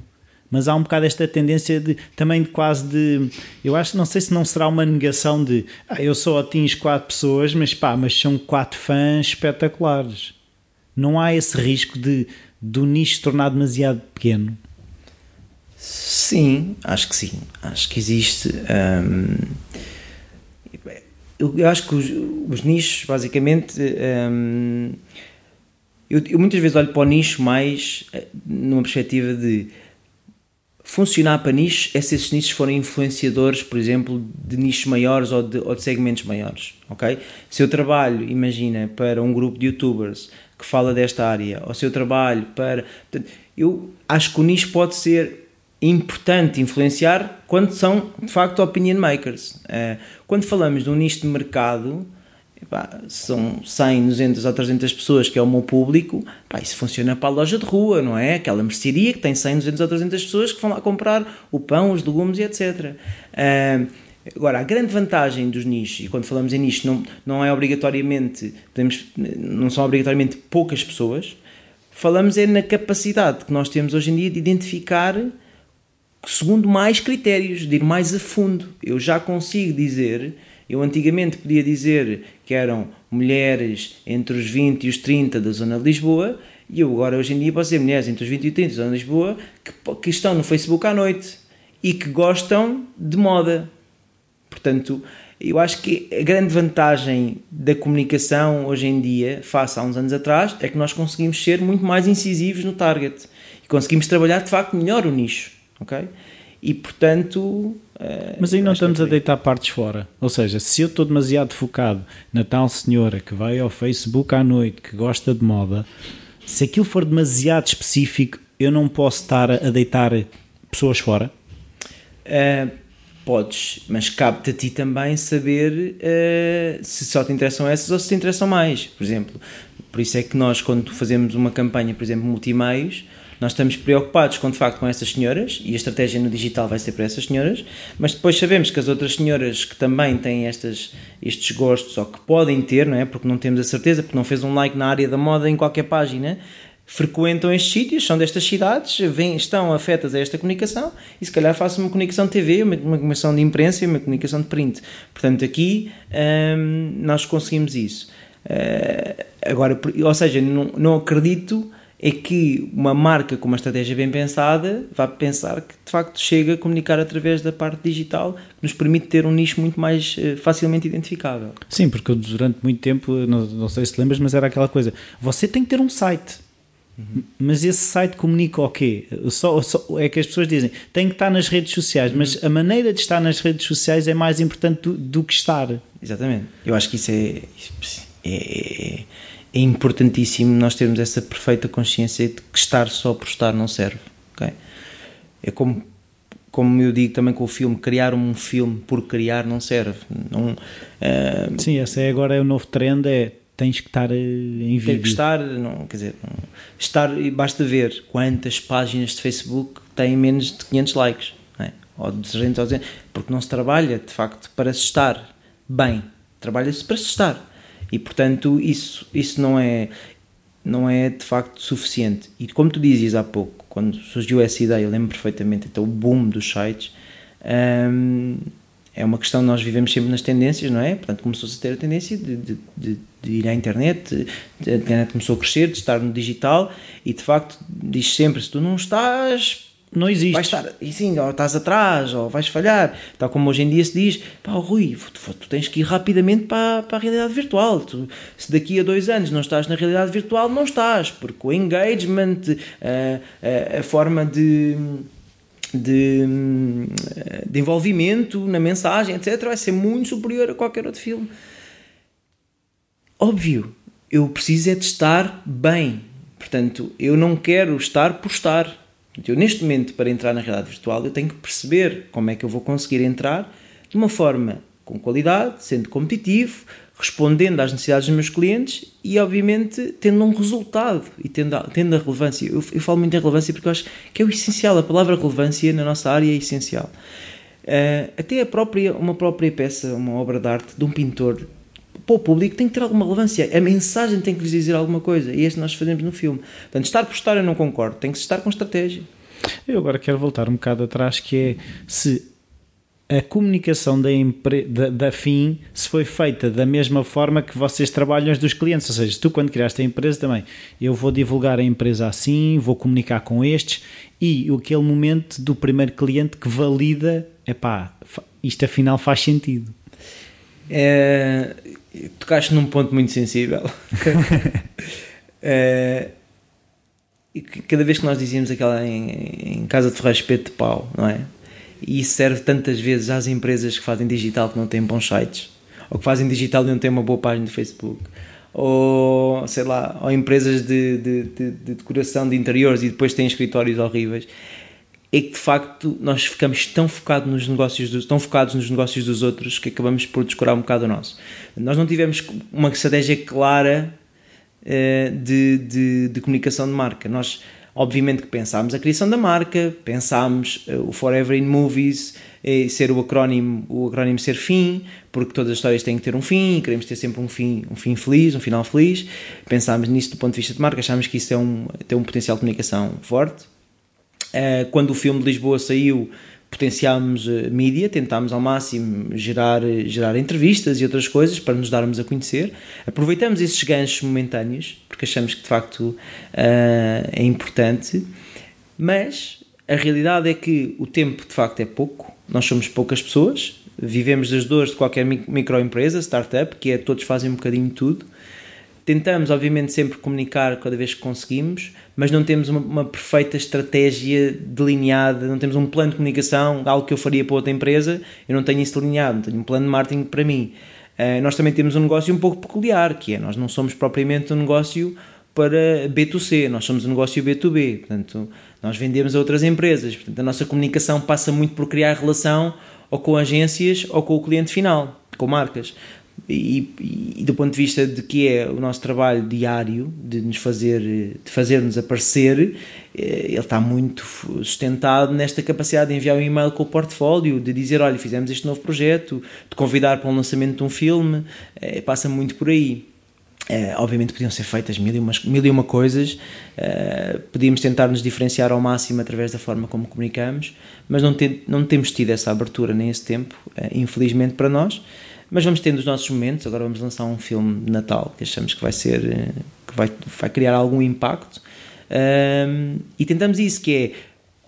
Mas há um bocado esta tendência de também de quase de. Eu acho, não sei se não será uma negação de ah, eu só atingo quatro pessoas, mas pá, mas são quatro fãs espetaculares. Não há esse risco de do nicho tornar demasiado pequeno. Sim, acho que sim. Acho que existe. Hum, eu, acho que os, os nichos, basicamente. Hum, eu, eu, muitas vezes olho para o nicho mais eh, numa perspectiva de funcionar para nichos é se esses nichos forem influenciadores, por exemplo, de nichos maiores ou de, ou de segmentos maiores, ok? Se eu trabalho, imagina, para um grupo de youtubers que fala desta área, ou se eu trabalho para... Portanto, eu acho que o nicho pode ser importante influenciar quando são, de facto, opinion makers. Eh, quando falamos de um nicho de mercado são 100, 200 ou 300 pessoas que é o meu público, isso funciona para a loja de rua, não é? Aquela mercearia que tem 100, 200 ou 300 pessoas que vão lá comprar o pão, os legumes e etc. Uh, agora, a grande vantagem dos nichos, e quando falamos em nicho, não, não é obrigatoriamente, podemos, não são obrigatoriamente poucas pessoas, falamos é na capacidade que nós temos hoje em dia de identificar segundo mais critérios, de ir mais a fundo. Eu já consigo dizer eu antigamente podia dizer que eram mulheres entre os 20 e os 30 da zona de Lisboa, e eu agora hoje em dia posso dizer mulheres entre os 20 e os 30 da zona de Lisboa que, que estão no Facebook à noite e que gostam de moda. Portanto, eu acho que a grande vantagem da comunicação hoje em dia, face a uns anos atrás, é que nós conseguimos ser muito mais incisivos no target e conseguimos trabalhar de facto melhor o nicho, ok? E portanto, Uh, Mas aí não estamos a deitar partes fora. Ou seja, se eu estou demasiado focado na tal senhora que vai ao Facebook à noite, que gosta de moda, se aquilo for demasiado específico, eu não posso estar a deitar pessoas fora? Uh, podes, mas cabe-te a ti também saber uh, se só te interessam essas ou se te interessam mais. Por exemplo, por isso é que nós, quando fazemos uma campanha, por exemplo, multimeios, nós estamos preocupados com, de facto, com essas senhoras e a estratégia no digital vai ser para essas senhoras, mas depois sabemos que as outras senhoras que também têm estas, estes gostos ou que podem ter, não é? Porque não temos a certeza, porque não fez um like na área da moda em qualquer página, frequentam estes sítios, são destas cidades, vêm, estão afetas a esta comunicação e se calhar faço uma comunicação de TV, uma, uma comunicação de imprensa e uma comunicação de print. Portanto, aqui hum, nós conseguimos isso. Uh, agora, ou seja, não, não acredito é que uma marca com uma estratégia bem pensada vai pensar que de facto chega a comunicar através da parte digital que nos permite ter um nicho muito mais uh, facilmente identificável. Sim, porque durante muito tempo, não, não, sei se lembras, mas era aquela coisa: você tem que ter um site. Uhum. Mas esse site comunica o quê? Só, só, é que as pessoas dizem tem que estar nas redes sociais, uhum. mas a maneira de estar nas redes sociais é mais importante do, do que estar. Exatamente. Eu acho que isso é, é, é é importantíssimo nós termos essa perfeita consciência de que estar só por estar não serve. Okay? É como, como eu digo também com o filme, criar um filme por criar não serve. Não, uh, Sim, esse é agora é o novo trend, é tens que estar eh, em vídeo. Tem que estar, não, quer dizer, não, estar, basta ver quantas páginas de Facebook têm menos de 500 likes, é? ou de 300 ou 200, porque não se trabalha, de facto, para se estar bem, trabalha-se para se estar e portanto isso, isso não, é, não é de facto suficiente. E como tu dizias há pouco, quando surgiu essa ideia, eu lembro perfeitamente, então o boom dos sites, hum, é uma questão, nós vivemos sempre nas tendências, não é? Portanto, começou-se a ter a tendência de, de, de, de ir à internet, a internet começou a crescer, de estar no digital, e de facto diz sempre: se tu não estás não existe. Vais estar, e sim, ou estás atrás, ou vais falhar. Tal como hoje em dia se diz, pá, Rui, tu, tu tens que ir rapidamente para, para a realidade virtual. Tu, se daqui a dois anos não estás na realidade virtual, não estás, porque o engagement, a, a, a forma de, de, de envolvimento na mensagem, etc., vai ser muito superior a qualquer outro filme. Óbvio, eu preciso é de estar bem, Portanto, eu não quero estar por estar. Eu, neste momento, para entrar na realidade virtual, eu tenho que perceber como é que eu vou conseguir entrar de uma forma com qualidade, sendo competitivo, respondendo às necessidades dos meus clientes e, obviamente, tendo um resultado e tendo a, tendo a relevância. Eu, eu falo muito em relevância porque eu acho que é o essencial. A palavra relevância na nossa área é essencial. Uh, até a própria, uma própria peça, uma obra de arte de um pintor, para o público tem que ter alguma relevância. A mensagem tem que lhes dizer alguma coisa. E que nós fazemos no filme. Portanto, estar por estar eu não concordo. Tem que estar com estratégia. Eu agora quero voltar um bocado atrás, que é se a comunicação da, da, da FIM se foi feita da mesma forma que vocês trabalham as dos clientes, ou seja, tu quando criaste a empresa também, eu vou divulgar a empresa assim, vou comunicar com estes e aquele momento do primeiro cliente que valida, epá, isto afinal faz sentido. É, tocaste num ponto muito sensível. é, cada vez que nós dizíamos aquela em, em casa de ferreiro espeto de pau, não é? e isso serve tantas vezes às empresas que fazem digital que não têm bons sites, ou que fazem digital e não têm uma boa página de Facebook, ou sei lá, ou empresas de, de, de, de decoração de interiores e depois têm escritórios horríveis. É que de facto nós ficamos tão focados nos negócios dos, tão focados nos negócios dos outros que acabamos por descurar um bocado o nosso. Nós não tivemos uma estratégia clara uh, de, de, de comunicação de marca. Nós Obviamente que pensámos a criação da marca, pensámos uh, o Forever in Movies eh, ser o acrónimo, o acrónimo ser fim, porque todas as histórias têm que ter um fim, queremos ter sempre um fim, um fim feliz, um final feliz. Pensámos nisso do ponto de vista de marca, achámos que isso é um, tem um potencial de comunicação forte. Uh, quando o filme de Lisboa saiu, potenciámos a mídia, tentámos ao máximo gerar, gerar entrevistas e outras coisas para nos darmos a conhecer. Aproveitamos esses ganchos momentâneos, porque achamos que de facto uh, é importante, mas a realidade é que o tempo de facto é pouco, nós somos poucas pessoas, vivemos das dores de qualquer microempresa, startup, que é todos fazem um bocadinho de tudo Tentamos, obviamente, sempre comunicar cada vez que conseguimos, mas não temos uma, uma, perfeita estratégia delineada, não temos um plano de comunicação, algo que eu faria para outra empresa, eu não tenho isso delineado, não tenho um plano de marketing para mim. Uh, nós também temos um negócio um pouco peculiar, que é nós não somos propriamente um negócio para B2C, nós somos um negócio B2B, portanto, nós vendemos a outras empresas, portanto, a nossa comunicação passa muito por criar relação ou com agências ou com o cliente final, com marcas. E, e, do ponto de vista de que é o nosso trabalho diário de nos fazer de fazer-nos aparecer eh, ele está muito sustentado nesta capacidade de enviar um e-mail com o portfólio de dizer olha fizemos este novo projeto de convidar para o lançamento de um filme é, passa muito por aí. É, obviamente podiam ser feitas mil e, mil e uma coisas podíamos tentar nos diferenciar ao máximo através da forma como comunicamos mas não, tem, não temos tido essa abertura nem esse tempo infelizmente para nós mas vamos tendo os nossos momentos. Agora vamos lançar um filme de Natal que achamos que vai ser eh, que vai, vai criar algum impacto. Um, e tentamos isso, que é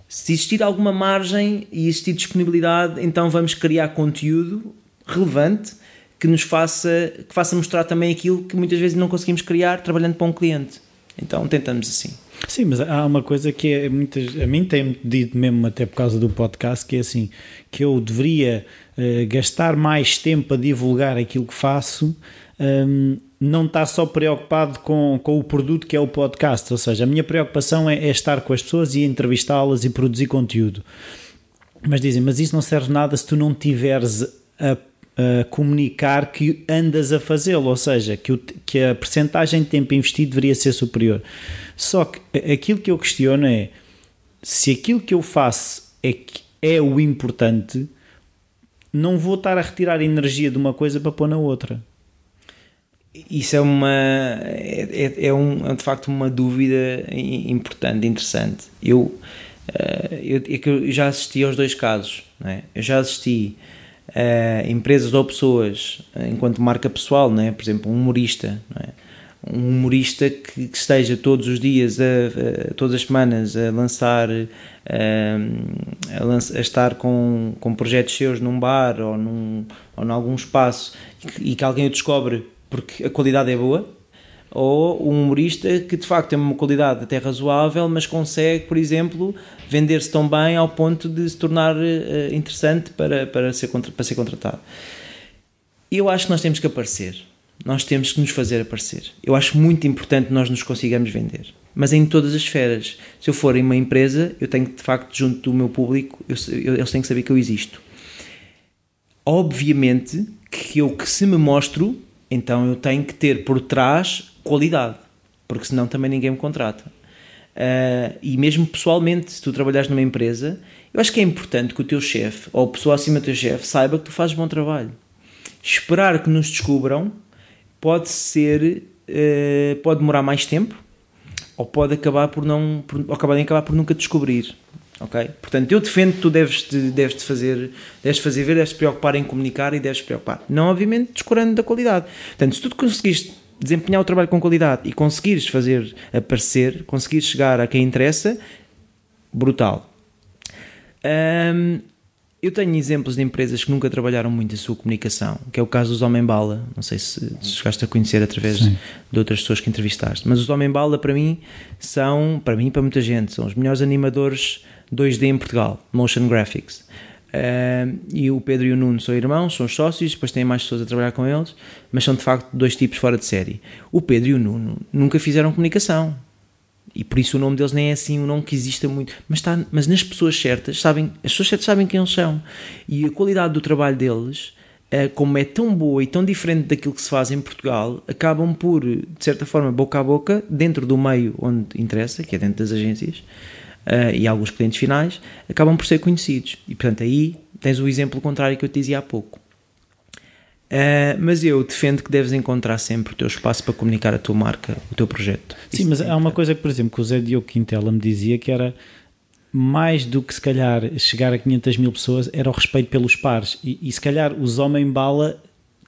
se existir alguma margem e existir disponibilidade, então vamos criar conteúdo relevante que nos faça, que faça mostrar também aquilo que muitas vezes não conseguimos criar trabalhando para um cliente. Então tentamos assim. Sim, mas há uma coisa que é muitas, a mim tem-me dito mesmo até por causa do podcast que é assim que eu deveria uh, gastar mais tempo a divulgar aquilo que faço um, não estar só preocupado com, com o produto que é o podcast, ou seja, a minha preocupação é, é estar com as pessoas e entrevistá-las e produzir conteúdo. Mas dizem, mas isso não serve nada se tu não tiveres a a comunicar que andas a fazê-lo, ou seja, que, o, que a percentagem de tempo investido deveria ser superior. Só que aquilo que eu questiono é se aquilo que eu faço é, é o importante, não vou estar a retirar energia de uma coisa para pôr na outra. Isso é uma é, é, é um, é de facto uma dúvida importante, interessante. Eu, eh, eu, é eu já assisti aos dois casos, é? eu já assisti uh, empresas ou pessoas, eh, enquanto marca pessoal, não é? por exemplo, um humorista, é? um humorista que, que, esteja todos os dias, a, a, todas as semanas, a lançar, eh, a, a, estar com, com projetos seus num bar ou num, ou em algum espaço e que, e que alguém o descobre porque a qualidade é boa, ou um humorista que de facto tem uma qualidade até razoável, mas consegue, por exemplo, vender-se tão bem ao ponto de se tornar uh, interessante para, para, ser, para ser contratado. Eu acho que nós temos que aparecer, nós temos que nos fazer aparecer. Eu acho muito importante nós nos consigamos vender. mas em todas as esferas. Se eu for em uma empresa, eu tenho de facto, junto do meu público, eu, eu, eles têm que saber que eu existo. Obviamente que eu que se me mostro, então eu tenho que ter por trás qualidade, porque senão também ninguém me contrata. Uh, e mesmo pessoalmente, se tu trabalhares numa empresa, eu acho que é importante que o teu chefe ou a pessoa acima do teu chefe saiba que tu fazes bom trabalho. Esperar que nos descubram pode ser, uh, pode demorar mais tempo ou pode acabar por não, por, ou acabar, acabar por nunca descobrir ok? Portanto, eu defendo que tu deves, deves -te fazer, deves fazer ver, deves te preocupar em comunicar e deves te preocupar. Não, obviamente, descurando da qualidade. Portanto, se tu conseguiste desempenhar o trabalho com qualidade e conseguires fazer aparecer, conseguires chegar a quem interessa, brutal. Um, eu tenho exemplos de empresas que nunca trabalharam muito a sua comunicação, que é o caso dos Homem Bala. Não sei se chegaste a conhecer através Sim. de outras pessoas que entrevistaste, mas os Homem Bala para mim são, para mim e para muita gente, são os melhores animadores 2D em Portugal, motion graphics. Uh, e o Pedro e o Nuno são irmãos, são sócios, depois têm mais pessoas a trabalhar com eles, mas são de facto dois tipos fora de série. O Pedro e o Nuno nunca fizeram comunicação e por isso o nome deles nem é assim um nome que exista muito, mas, está, mas nas pessoas certas, sabem, as pessoas certas sabem quem eles são e a qualidade do trabalho deles. Uh, como é tão boa e tão diferente daquilo que se faz em Portugal, acabam por, de certa forma, boca a boca, dentro do meio onde interessa, que é dentro das agências, uh, e alguns clientes finais acabam por ser conhecidos. E portanto aí tens o exemplo contrário que eu te dizia há pouco. Uh, mas eu defendo que deves encontrar sempre o teu espaço para comunicar a tua marca, o teu projeto. Sim, Isso mas há uma coisa que, por exemplo, que o Zé Diogo Quintela me dizia que era mais do que se calhar chegar a 500 mil pessoas era o respeito pelos pares e, e se calhar os homem-bala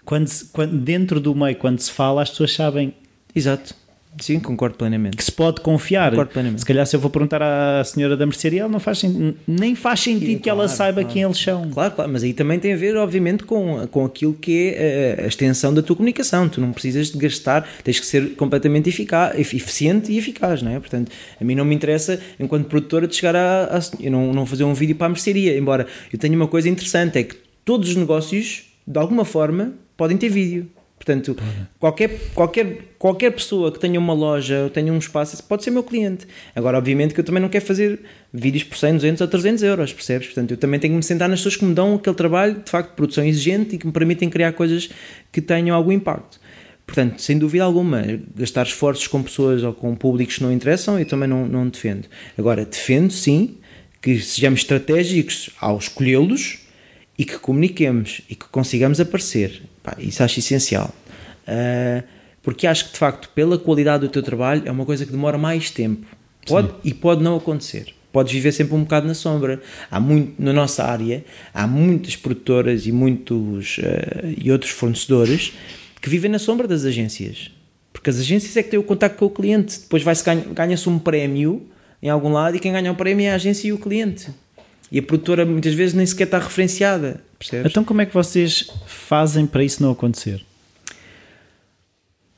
quando, quando, dentro do meio, quando se fala, as pessoas sabem Exato. Sim, concordo plenamente. Que se pode confiar. Concordo plenamente. Se calhar se eu vou perguntar à senhora da mercearia, ela não faz nem faz sentido Sim, que ela saiba claro. quem eles são. Claro, claro, mas aí também tem a ver, obviamente, com, com aquilo que é a, a extensão da tua comunicação. Tu não precisas de gastar, tens que ser completamente eficaz, eficiente e eficaz, não é? Portanto, a mim não me interessa, enquanto produtora, de chegar a, a eu não, não fazer um vídeo para a mercearia, embora eu tenha uma coisa interessante, é que todos os negócios, de alguma forma, podem ter vídeo. Portanto, qualquer, qualquer, qualquer pessoa que tenha uma loja ou tenha um espaço pode ser meu cliente. Agora, obviamente, que eu também não quero fazer vídeos por 100, 200 ou 300 euros, percebes? Portanto, eu também tenho que me sentar nas pessoas que me dão aquele trabalho, de facto, de produção exigente e que me permitem criar coisas que tenham algum impacto. Portanto, sem dúvida alguma, gastar esforços com pessoas ou com públicos que não interessam, eu também não, não defendo. Agora, defendo sim que sejamos estratégicos ao escolhê-los e que comuniquemos e que consigamos aparecer. Pá, isso acho essencial. Uh, porque acho que de facto, pela qualidade do teu trabalho, é uma coisa que demora mais tempo. Pode, e pode não acontecer. Podes viver sempre um bocado na sombra. Há muito, na nossa área, há muitas produtoras e muitos uh, e outros fornecedores que vivem na sombra das agências. Porque as agências é que têm o contacto com o cliente. Depois ganha-se um prémio em algum lado e quem ganha o prémio é a agência e o cliente. E a produtora muitas vezes nem sequer está referenciada. Percebes? Então, como é que vocês fazem para isso não acontecer?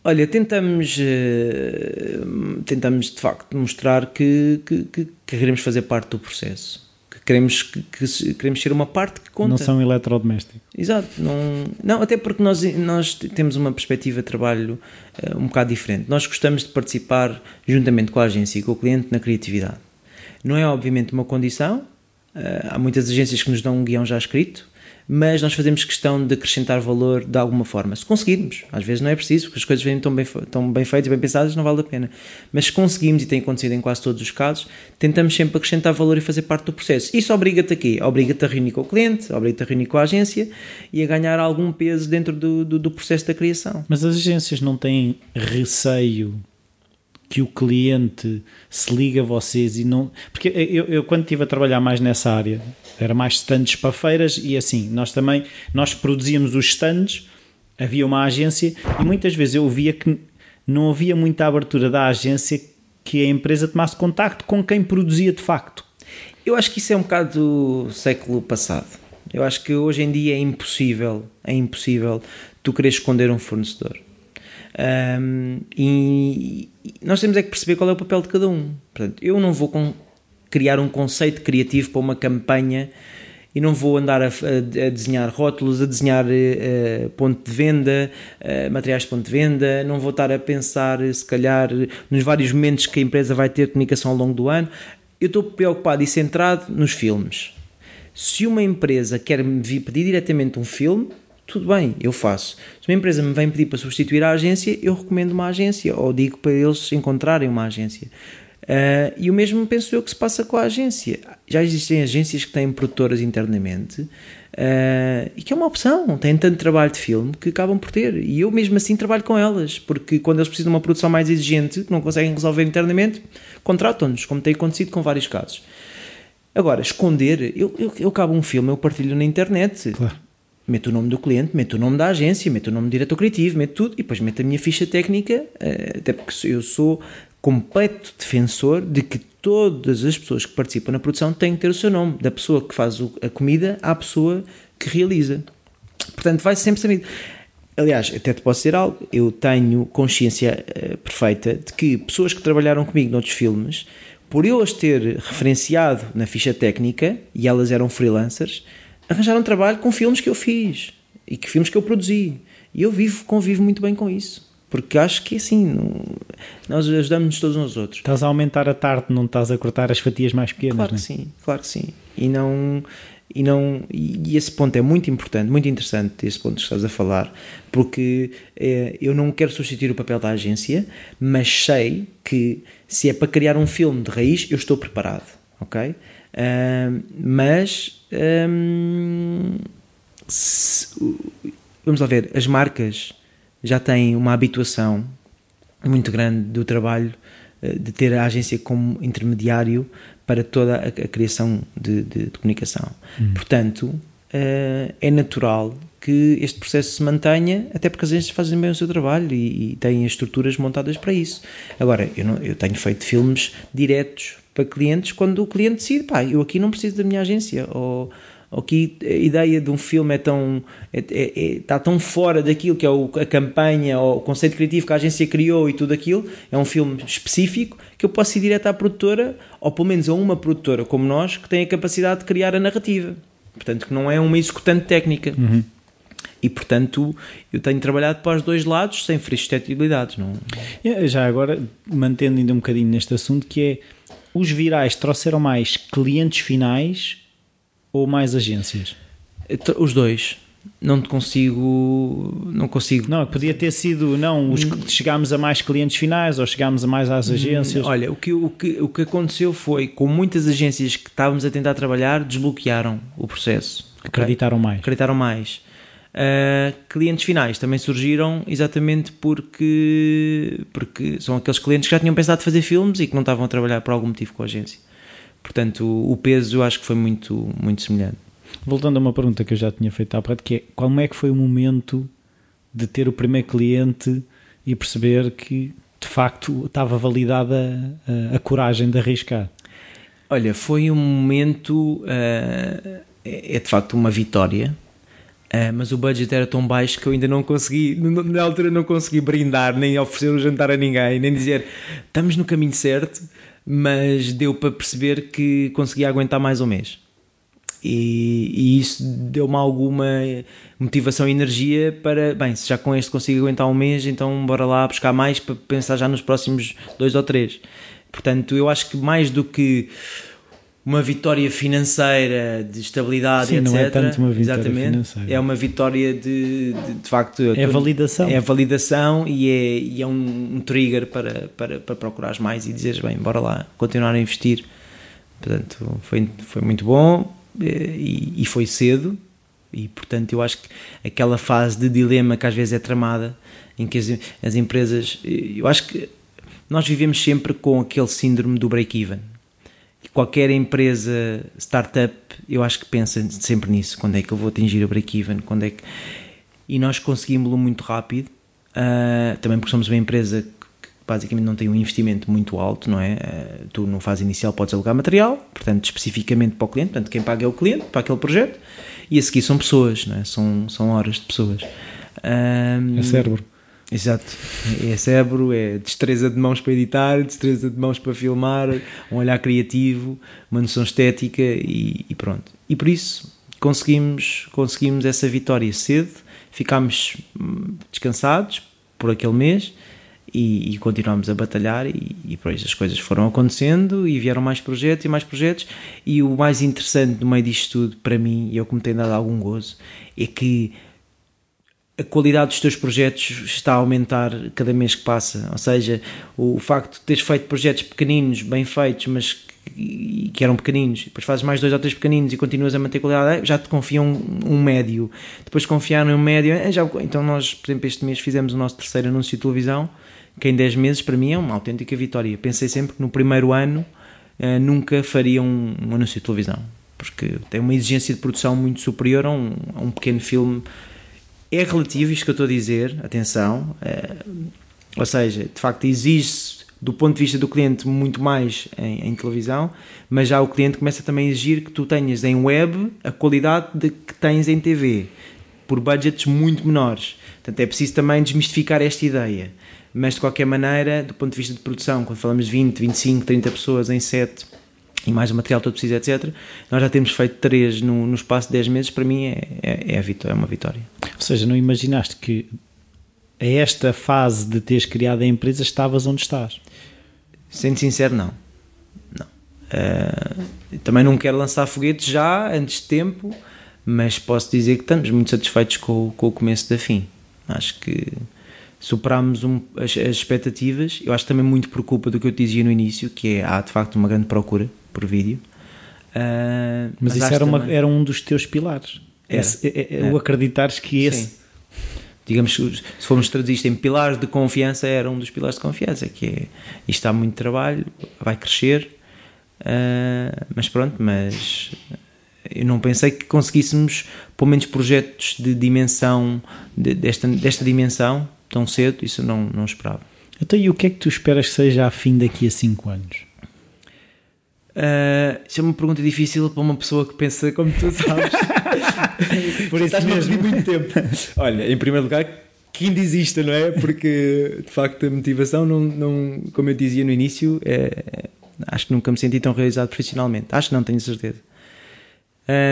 Olha, tentamos, uh, tentamos de facto mostrar que, que, que, que, queremos fazer parte do processo. Que queremos, que, que, queremos ser uma parte que conta. Não são eletrodomésticos. Exato. Não, não, até porque nós, nós temos uma perspectiva de trabalho uh, um bocado diferente. Nós gostamos de participar juntamente com a agência e com o cliente na criatividade. Não é obviamente uma condição, há muitas agências que nos dão um guião já escrito, mas nós fazemos questão de acrescentar valor de alguma forma. Se conseguirmos, às vezes não é preciso, porque as coisas vêm tão bem, tão bem feitas e bem pensadas, não vale a pena. Mas se conseguimos, e tem acontecido em quase todos os casos, tentamos sempre acrescentar valor e fazer parte do processo. Isso obriga-te a quê? Obriga-te a reunir com o cliente, obriga-te a reunir com a agência e a ganhar algum peso dentro do, do, do processo da criação. Mas as agências não têm receio que o cliente se liga a vocês e não. Porque eu, eu, quando estive a trabalhar mais nessa área, era mais stands para feiras e assim, nós também nós produzíamos os stands, havia uma agência e muitas vezes eu via que não havia muita abertura da agência que a empresa tomasse contacto com quem produzia de facto. Eu acho que isso é um bocado do século passado. Eu acho que hoje em dia é impossível, é impossível tu querer esconder um fornecedor. Um, e, nós temos é que perceber qual é o papel de cada um. Portanto, eu não vou com, criar um conceito criativo para uma campanha e não vou andar a, a, desenhar rótulos, a desenhar uh, ponto de venda, uh, materiais de ponto de venda, não vou estar a pensar, se calhar, nos vários momentos que a empresa vai ter comunicação ao longo do ano. Eu estou preocupado e centrado nos filmes. Se uma empresa quer me pedir diretamente um filme, tudo bem, eu faço. Se uma empresa me vem pedir para substituir a agência, eu recomendo uma agência ou digo para eles encontrarem uma agência. Uh, e o mesmo penso eu que se passa com a agência. Já existem agências que têm produtoras internamente uh, e que é uma opção. Têm tanto trabalho de filme que acabam por ter. E eu mesmo assim trabalho com elas, porque quando eles precisam de uma produção mais exigente, que não conseguem resolver internamente, contratam-nos, como tem acontecido com vários casos. Agora, esconder, eu, eu, eu acabo um filme, eu partilho na internet. Claro. Meto o nome do cliente, meto o nome da agência, meto o nome do diretor criativo, meto tudo e depois meto a minha ficha técnica, uh, até porque eu sou completo defensor de que todas as pessoas que participam na produção têm que ter o seu nome, da pessoa que faz a comida à pessoa que realiza. Portanto, vai sempre saber. Aliás, até te posso dizer algo, eu tenho consciência uh, perfeita de que pessoas que trabalharam comigo noutros filmes, por eu as ter referenciado na ficha técnica, e elas eram freelancers, arranjaram trabalho com filmes que eu fiz e que filmes que eu produzi. E eu vivo, convivo muito bem com isso. Porque acho que assim, não, nós ajudamos-nos todos uns aos outros. Estás a aumentar a tarte, não estás a cortar as fatias mais pequenas, Claro que sim, claro que sim. E não. E, não, e esse ponto é muito importante, muito interessante, esse ponto que estás a falar, porque é, eu não quero substituir o papel da agência, mas sei que se é para criar um filme de raiz, eu estou preparado, ok? Uh, mas um, se, vamos lá ver, as marcas já têm uma habituação muito grande do trabalho eh, de ter a agência como intermediário para toda a, a criação de, de, de comunicação. Hum. Portanto, uh, é natural que este processo se mantenha, até porque as agências fazem bem o seu trabalho e, e têm as estruturas montadas para isso. Agora, eu, não, eu tenho feito filmes diretos para clientes quando o cliente decide, pá, eu aqui não preciso da minha agência, ou ou que a ideia de um filme é tão é, é, é, está tão fora daquilo que é o, a campanha ou o conceito criativo que a agência criou e tudo aquilo, é um filme específico que eu posso ir direto à produtora, ou pelo menos a uma produtora como nós, que tem a capacidade de criar a narrativa. Portanto, que não é uma executante técnica. Uhum. E portanto, eu tenho trabalhado para os dois lados sem ferir suscetibilidades. Não... Já agora, mantendo ainda um bocadinho neste assunto, que é os virais trouxeram mais clientes finais ou mais agências? Os dois. Não te consigo. Não consigo. Não, podia ter sido. Não, os, hum. chegámos a mais clientes finais ou chegámos a mais às hum, agências. Olha, o que, o, que, o que aconteceu foi com muitas agências que estávamos a tentar trabalhar, desbloquearam o processo. Acreditaram okay? mais. Acreditaram mais. Uh, clientes finais também surgiram exatamente porque, porque são aqueles clientes que já tinham pensado fazer filmes e que não estavam a trabalhar por algum motivo com a agência. Portanto, o peso eu acho que foi muito, muito semelhante. Voltando a uma pergunta que eu já tinha feito há bocado, que é como é que foi o momento de ter o primeiro cliente e perceber que de facto estava validada a, a coragem de arriscar? Olha, foi um momento, uh, é de facto uma vitória, uh, mas o budget era tão baixo que eu ainda não consegui, na altura não consegui brindar, nem oferecer o um jantar a ninguém, nem dizer estamos no caminho certo, mas deu para perceber que conseguia aguentar mais um mês. E, e isso deu-me alguma motivação e energia para, bem, se já com este consigo aguentar um mês, então bora lá buscar mais para pensar já nos próximos dois ou três. Portanto, eu acho que mais do que uma vitória financeira de estabilidade, Sim, etc. Não é tanto uma vitória Exatamente, financeira. É uma vitória de, de, de facto. É validação. É validação e é, e é um, um, trigger para, para, para procurares mais e dizeres, bem, bora lá, continuar a investir. Portanto, foi, foi muito bom eh, e, e foi cedo. E portanto, eu acho que aquela fase de dilema que às vezes é tramada, em que as, as empresas. Eu acho que nós vivemos sempre com aquele síndrome do break-even qualquer empresa startup, eu acho que pensa sempre nisso, quando é que eu vou atingir o break-even, quando é que... E nós conseguimos-lo muito rápido, uh, também porque somos uma empresa que basicamente não tem um investimento muito alto, não é? Uh, tu no fase inicial podes alugar material, portanto, especificamente para o cliente, portanto, quem paga é o cliente, para aquele projeto, e a seguir são pessoas, não é? São, são horas de pessoas. Um, é cérebro. Exato. É cérebro, é destreza de mãos para editar, destreza de mãos para filmar, um olhar criativo, uma noção estética e, e, pronto. E por isso, conseguimos, conseguimos essa vitória cedo, ficámos hum, descansados por aquele mês e, e continuámos a batalhar e, e depois as coisas foram acontecendo e vieram mais projetos e mais projetos e o mais interessante no meio disto tudo para mim, e eu me tem dado algum gozo, é que a qualidade dos teus projetos está a aumentar cada mês que passa. Ou seja, o facto de teres feito projetos pequeninos, bem feitos, mas que, que eram pequeninos, depois fazes mais dois ou três pequeninos e continuas a manter qualidade, já te confiam um, um médio. Depois confiaram um médio, é, já, então nós, por exemplo, este mês fizemos o nosso terceiro anúncio de televisão, que em 10 meses para mim é uma autêntica vitória. Pensei sempre que no primeiro ano uh, nunca faria um, um, anúncio de televisão, porque tem uma exigência de produção muito superior a um, a um pequeno filme é relativo isto que eu estou a dizer, atenção, é, ou seja, de facto exige-se do ponto de vista do cliente muito mais em, em, televisão, mas já o cliente começa também a exigir que tu tenhas em web a qualidade de que tens em TV, por budgets muito menores. Portanto, é preciso também desmistificar esta ideia. Mas de qualquer maneira, do ponto de vista de produção, quando falamos de 20, 25, 30 pessoas em set e mais o material todo preciso, etc. Nós já temos feito três no, no espaço de 10 meses, para mim é, é, é, vitória, é uma vitória. Ou seja, não imaginaste que a esta fase de teres criado a empresa estavas onde estás? Sendo sincero, não. não. Uh, também não quero lançar foguetes já, antes de tempo, mas posso dizer que estamos muito satisfeitos com, com o começo da fim. Acho que superámos um, as, as, expectativas. Eu acho também muito por culpa do que eu te dizia no início, que é, há de facto uma grande procura por vídeo. Uh, mas, mas, isso era, uma, era, um dos teus pilares. Esse, é, é, o acreditares que esse. Sim. Digamos, se formos traduzir isto em pilares de confiança, era um dos pilares de confiança, que é isto está muito trabalho, vai crescer, uh, mas pronto, mas eu não pensei que conseguíssemos pelo menos projetos de dimensão de, desta, desta dimensão tão cedo, isso eu não, não esperava. Então, e o que é que tu esperas que seja a fim daqui a 5 anos? Uh, isso é uma pergunta difícil para uma pessoa que pensa como tu sabes. Por isso mesmo. muito tempo. Olha, em primeiro lugar, que ainda exista, não é? Porque de facto a motivação, não, não como eu dizia no início, é, acho que nunca me senti tão realizado profissionalmente. Acho que não, tenho certeza.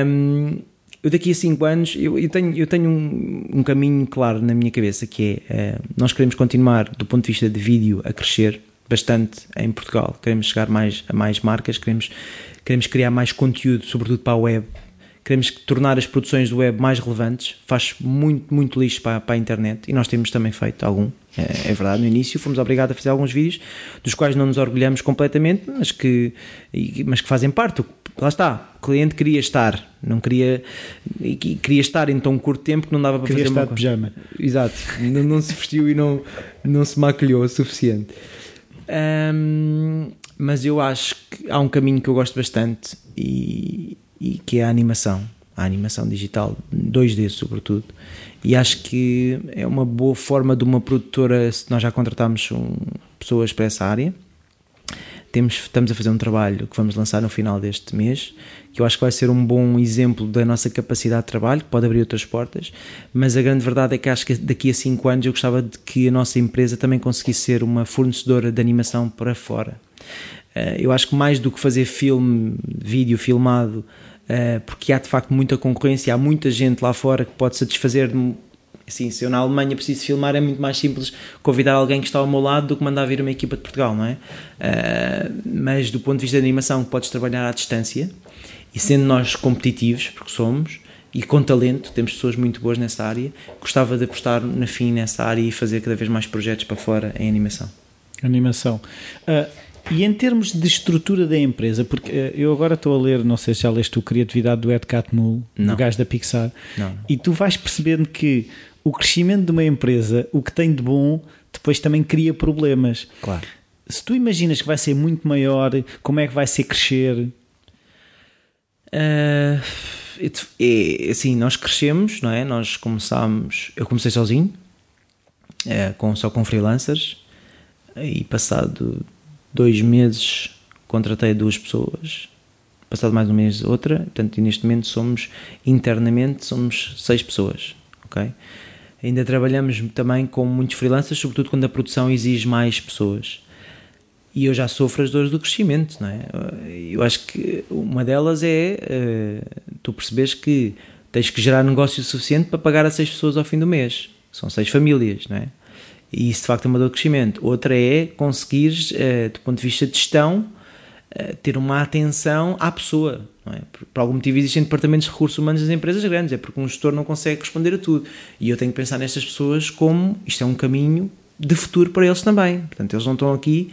Um, eu daqui a 5 anos eu, eu, tenho, eu tenho um, um, caminho claro na minha cabeça que é uh, nós queremos continuar do ponto de vista de vídeo a crescer bastante em Portugal. Queremos chegar mais a mais marcas, queremos, queremos criar mais conteúdo, sobretudo para a web. Queremos tornar as produções do web mais relevantes. Faz muito, muito lixo para, para a internet e nós temos também feito algum. É, é, verdade, no início fomos obrigados a fazer alguns vídeos dos quais não nos orgulhamos completamente, mas que, mas que fazem parte. Lá está, o cliente queria estar, não queria queria estar em tão curto tempo que não dava para queria fazer estar uma... de pijama. Exato, não, não se vestiu e não, não se maquilhou o suficiente. Um, mas eu acho que há um caminho que eu gosto bastante e, e que é a animação, a animação digital, 2D sobretudo. E acho que é uma boa forma de uma produtora, se nós já contratamos um, pessoas para essa área. Temos, estamos a fazer um trabalho que vamos lançar no final deste mês, que eu acho que vai ser um bom exemplo da nossa capacidade de trabalho, que pode abrir outras portas, mas a grande verdade é que acho que daqui a 5 anos eu gostava de que a nossa empresa também conseguisse ser uma fornecedora de animação para fora. Eh, eu acho que mais do que fazer filme, vídeo filmado, eh, porque há de facto muita concorrência, há muita gente lá fora que pode satisfazer Assim, se eu na Alemanha preciso filmar, é muito mais simples convidar alguém que está ao meu lado do que mandar vir uma equipa de Portugal, não é? Uh, mas do ponto de vista da animação, podes trabalhar à distância e sendo nós competitivos, porque somos, e com talento, temos pessoas muito boas nessa área, gostava de apostar na fim nessa área e fazer cada vez mais projetos para fora em animação. Animação. Uh, e em termos de estrutura da empresa, porque uh, eu agora estou a ler, não sei se já leste o Criatividade do Ed Catmull, o gajo da Pixar, não. e tu vais percebendo que o crescimento de uma empresa, o que tem de bom, depois também cria problemas. Claro. Se tu imaginas que vai ser muito maior, como é que vai ser crescer? Uh, é, assim, nós crescemos, não é? Nós começámos, eu comecei sozinho, é, com, só com freelancers, e passado dois meses contratei duas pessoas, passado mais um mês outra, portanto, neste momento somos, internamente, somos seis pessoas, ok? Ainda trabalhamos também com muitos freelancers, sobretudo quando a produção exige mais pessoas. e eu já sofro as dores do crescimento, não é? Eu acho que uma delas é uh, tu percebes que tens que gerar negócio suficiente para pagar a seis pessoas ao fim do mês. São seis famílias, não é? E isso de facto é uma dor de crescimento. Outra é conseguires, uh, do ponto de vista de gestão, ter uma atenção à pessoa. É? por, por, algum motivo existem departamentos de recursos humanos das empresas grandes, é porque um gestor não consegue responder a tudo. E eu tenho que pensar nestas pessoas como isto é um caminho de futuro para eles também. Portanto, eles não estão aqui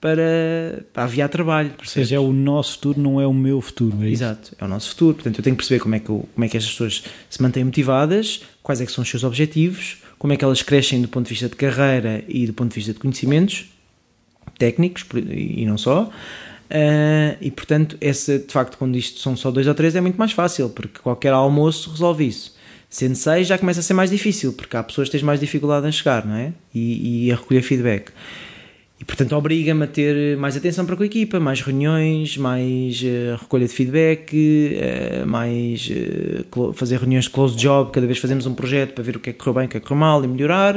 para, para aviar trabalho. Ou seja, é o nosso futuro, não é o meu futuro. É Exato, é o nosso futuro. Portanto, eu tenho que perceber como é que, eu, como é que estas pessoas se mantêm motivadas, quais é que são os seus objetivos, como é que elas crescem do ponto de vista de carreira e do ponto de vista de conhecimentos técnicos e não só. Uh, e portanto, essa, de facto, quando isto são só dois ou três, é muito mais fácil, porque qualquer almoço resolve isso. Sendo seis, já começa a ser mais difícil, porque há pessoas que têm mais dificuldade em chegar, não é? E, e a recolher feedback. E portanto obriga-me a ter mais atenção para com a equipa, mais reuniões, mais uh, recolha de feedback, uh, mais fazer reuniões de close job, cada vez fazemos um projeto para ver o que é que correu bem, o que é que correu mal e melhorar,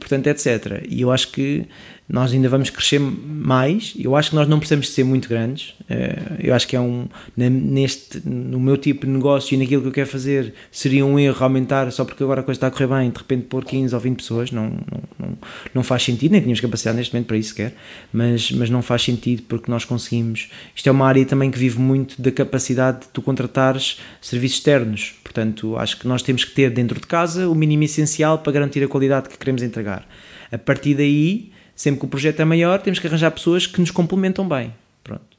portanto, etc. E eu acho que nós ainda vamos crescer mais. Eu acho que nós não precisamos ser muito grandes. Eh, eu acho que é um neste no meu tipo de negócio e naquilo que eu quero fazer seria um erro aumentar só porque agora a coisa está a correr bem, de repente pôr 15 ou 20 pessoas, não, não, não, não faz sentido, nem tínhamos capacidade neste momento para isso sequer, mas, mas não faz sentido porque nós conseguimos. Isto é uma área também que vive muito da capacidade de tu contratares serviços externos. Portanto, acho que nós temos que ter dentro de casa o mínimo essencial para garantir a qualidade que queremos entregar. A partir daí Sempre que o projeto é maior, temos que arranjar pessoas que nos complementam bem. Pronto.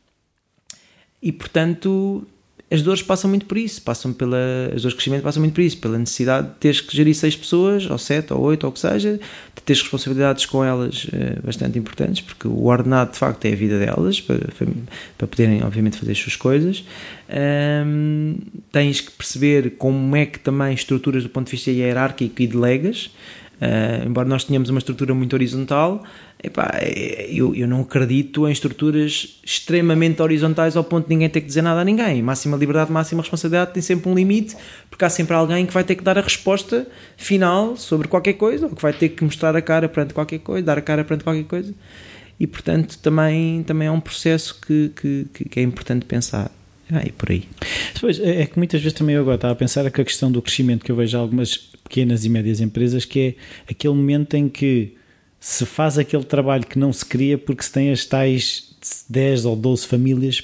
E portanto, as dores passam muito por isso, passam pela, as dores de crescimento passam muito por isso, pela necessidade de teres que gerir seis pessoas, ou sete, ou oito, ou o que seja, de teres responsabilidades com elas eh, bastante importantes, porque o ordenado de facto é a vida delas, para, para poderem, obviamente, fazer as suas coisas. Um, tens que perceber como é que também estruturas do ponto de vista hierárquico e delegas. Uh, embora nós tenhamos uma estrutura muito horizontal, epá, é, eu, eu não acredito em estruturas extremamente horizontais ao ponto de ninguém ter que dizer nada a ninguém. Máxima liberdade, máxima responsabilidade tem sempre um limite, porque há sempre alguém que vai ter que dar a resposta final sobre qualquer coisa, ou que vai ter que mostrar a cara perante qualquer coisa, dar a cara perante qualquer coisa. E portanto também, também é um processo que, que, que é importante pensar. Ah, e por aí. Depois, é, é que muitas vezes também eu agora estava a pensar que a questão do crescimento que eu vejo algumas pequenas e médias empresas, que é aquele momento em que se faz aquele trabalho que não se queria porque se tem as tais 10 ou 12 famílias